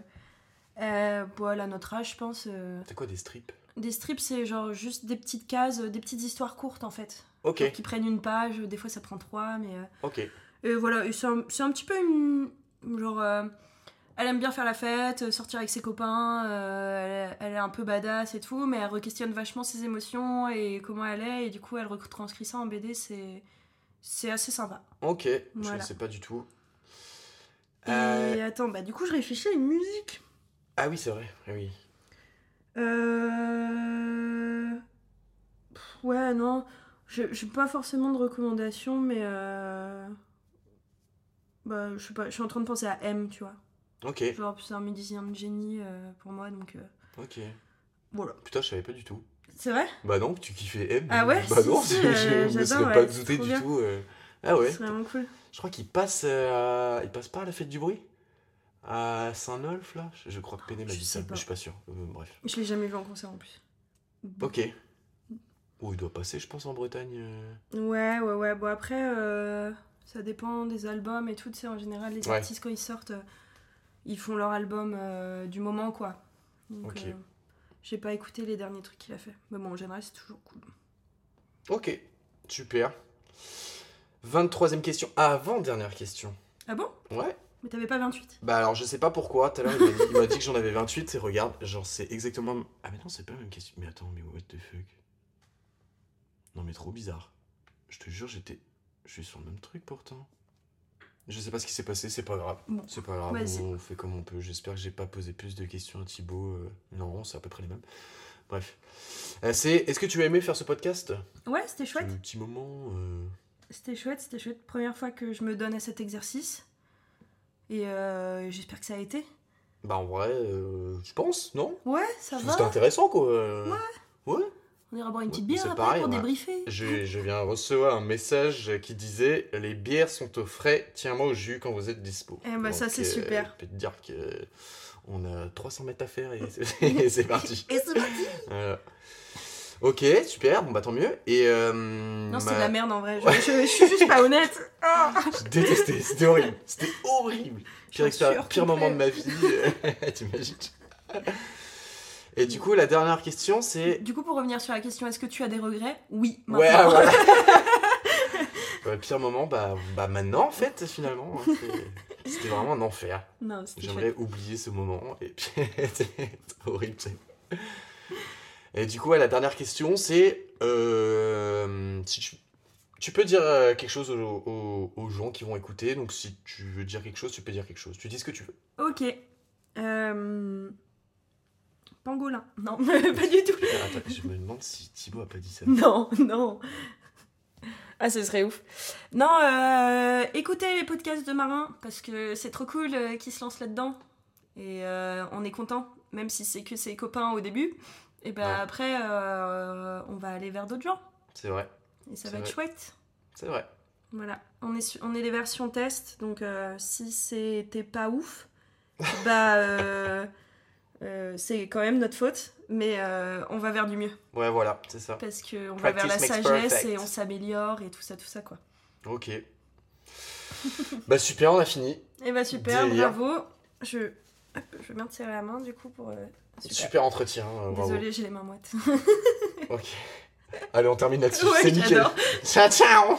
euh, elle a notre âge, je pense. euh. C'est quoi des strips? Des strips, c'est genre juste des petites cases, euh, des petites histoires courtes en fait. Ok, Genre qui prennent une page, des fois ça prend trois, mais. euh, ok. Et voilà, c'est un, un petit peu une. Genre. euh, elle aime bien faire la fête, euh, sortir avec ses copains, euh, elle, est- elle est un peu badass et tout, mais elle re-questionne vachement ses émotions et comment elle est, et du coup elle retranscrit ça en BD, c'est. C'est assez sympa. Ok, je ne sais pas du tout. Et Euh, attends, bah du coup je réfléchis à une musique. Ah oui, c'est vrai. Oui. Euh... pff, Ouais, non. Je j'ai pas forcément de recommandations, mais. Euh... Bah, je sais pas, je suis en train de penser à M, tu vois. Ok, Genre, c'est un musicien de génie euh, pour moi, donc. ok. Voilà. Putain, je savais pas du tout. C'est vrai? Bah non, tu kiffais M. Ah ouais, Bah si, non, si, je, euh, je me serais ouais, pas c'est douté du bien. tout. euh. Ah ouais? C'est vraiment cool. Je crois qu'il passe, euh, il passe pas à la fête du bruit? À Saint-Nolf là? Je, crois que Péné m'a dit ça, mais je suis pas sûr. Euh, bref. Je l'ai jamais vu en concert en plus. Ok. Oh, il doit passer, je pense, en Bretagne. euh. Ouais, ouais, ouais. Bon, après, euh, ça dépend des albums et tout. Tu sais, en général, les Ouais. artistes, quand ils sortent, euh, ils font leur album euh, du moment, quoi. Donc, Ok. J'ai pas écouté les derniers trucs qu'il a fait. Mais bon, en général, c'est toujours cool. Ok, super. 23ème question. Avant dernière question. Ah bon? Ouais. Mais t'avais pas 28 Bah alors je sais pas pourquoi, tout à l'heure il m'a dit, il m'a dit que j'en avais 28 et regarde, genre c'est exactement... Ah mais non c'est pas la même question. Mais attends, mais what the fuck? Non mais trop bizarre. Je te jure j'étais... Je suis sur le même truc pourtant. Je sais pas ce qui s'est passé, c'est pas grave. Bon, C'est pas grave, on fait comme on peut. J'espère que j'ai pas posé plus de questions à Thibaut. euh, Non, c'est à peu près les mêmes. Bref. Euh, c'est... Est-ce que tu as aimé faire ce podcast? Ouais, c'était chouette. Ce petit moment... euh, C'était chouette, c'était chouette. Première fois que je me donne à cet exercice. Et euh, j'espère que ça a été. Bah en vrai, je pense, non? Ouais, ça C'était va. intéressant quoi. euh. Ouais. On ira boire une petite bière c'est après pareil, pour débriefer. Je, je viens recevoir un message qui disait Les bières sont au frais, tiens-moi au jus quand vous êtes dispo. Eh bah, ça, Donc, c'est euh, super. Je peux te dire que on a 300 mètres à faire et c'est- c'est parti. Et c'est parti Voilà. Ok, super, bon bah tant mieux. Et euh, Non, c'était ma- de la merde en vrai. Je, je- je suis juste pas honnête. Je détestais, c'était horrible. C'était horrible. Pire, pire moment de ma vie. T'imagines? Et du coup, la dernière question, c'est. Du coup, pour revenir sur la question, est-ce que tu as des regrets? Oui. Ouais, maintenant. voilà. Ouais, pire moment, bah, bah maintenant en fait, finalement. hein, C'était vraiment un enfer. J'aimerais oublier ce moment et puis c'était horrible. Et du coup, ouais, la dernière question, c'est euh, si tu, tu peux dire euh, quelque chose aux, aux- aux gens qui vont écouter. Donc, si tu veux dire quelque chose, tu peux dire quelque chose. Tu dis ce que tu veux. Ok. Euh... Pangolin. Non, pas du tout. Attends, je me demande si Thibaut a pas dit ça. Non, non. Ah, ce serait ouf. Non, euh, écoutez les podcasts de marins parce que c'est trop cool euh, qu'ils se lancent là-dedans. Et euh, on est content, même si c'est que ses copains au début. Et ben Ouais. après, euh, on va aller vers d'autres gens. C'est vrai, Et ça va être chouette. c'est vrai. Voilà. On est, on est les versions test, donc si c'était pas ouf, bah euh, c'est quand même notre faute. Mais euh, on va vers du mieux. Ouais, voilà, c'est ça. Parce qu'on va vers la sagesse perfect. et on s'améliore et tout ça, tout ça quoi. Ok. bah super, on a fini. Et bah super, Délire. bravo. Je, je vais bien tirer la main du coup pour. euh, super. Super entretien. euh, bravo. Désolée, j'ai les mains moites. Ok. Allez, on termine là-dessus. Ouais, c'est nickel. Ciao, ciao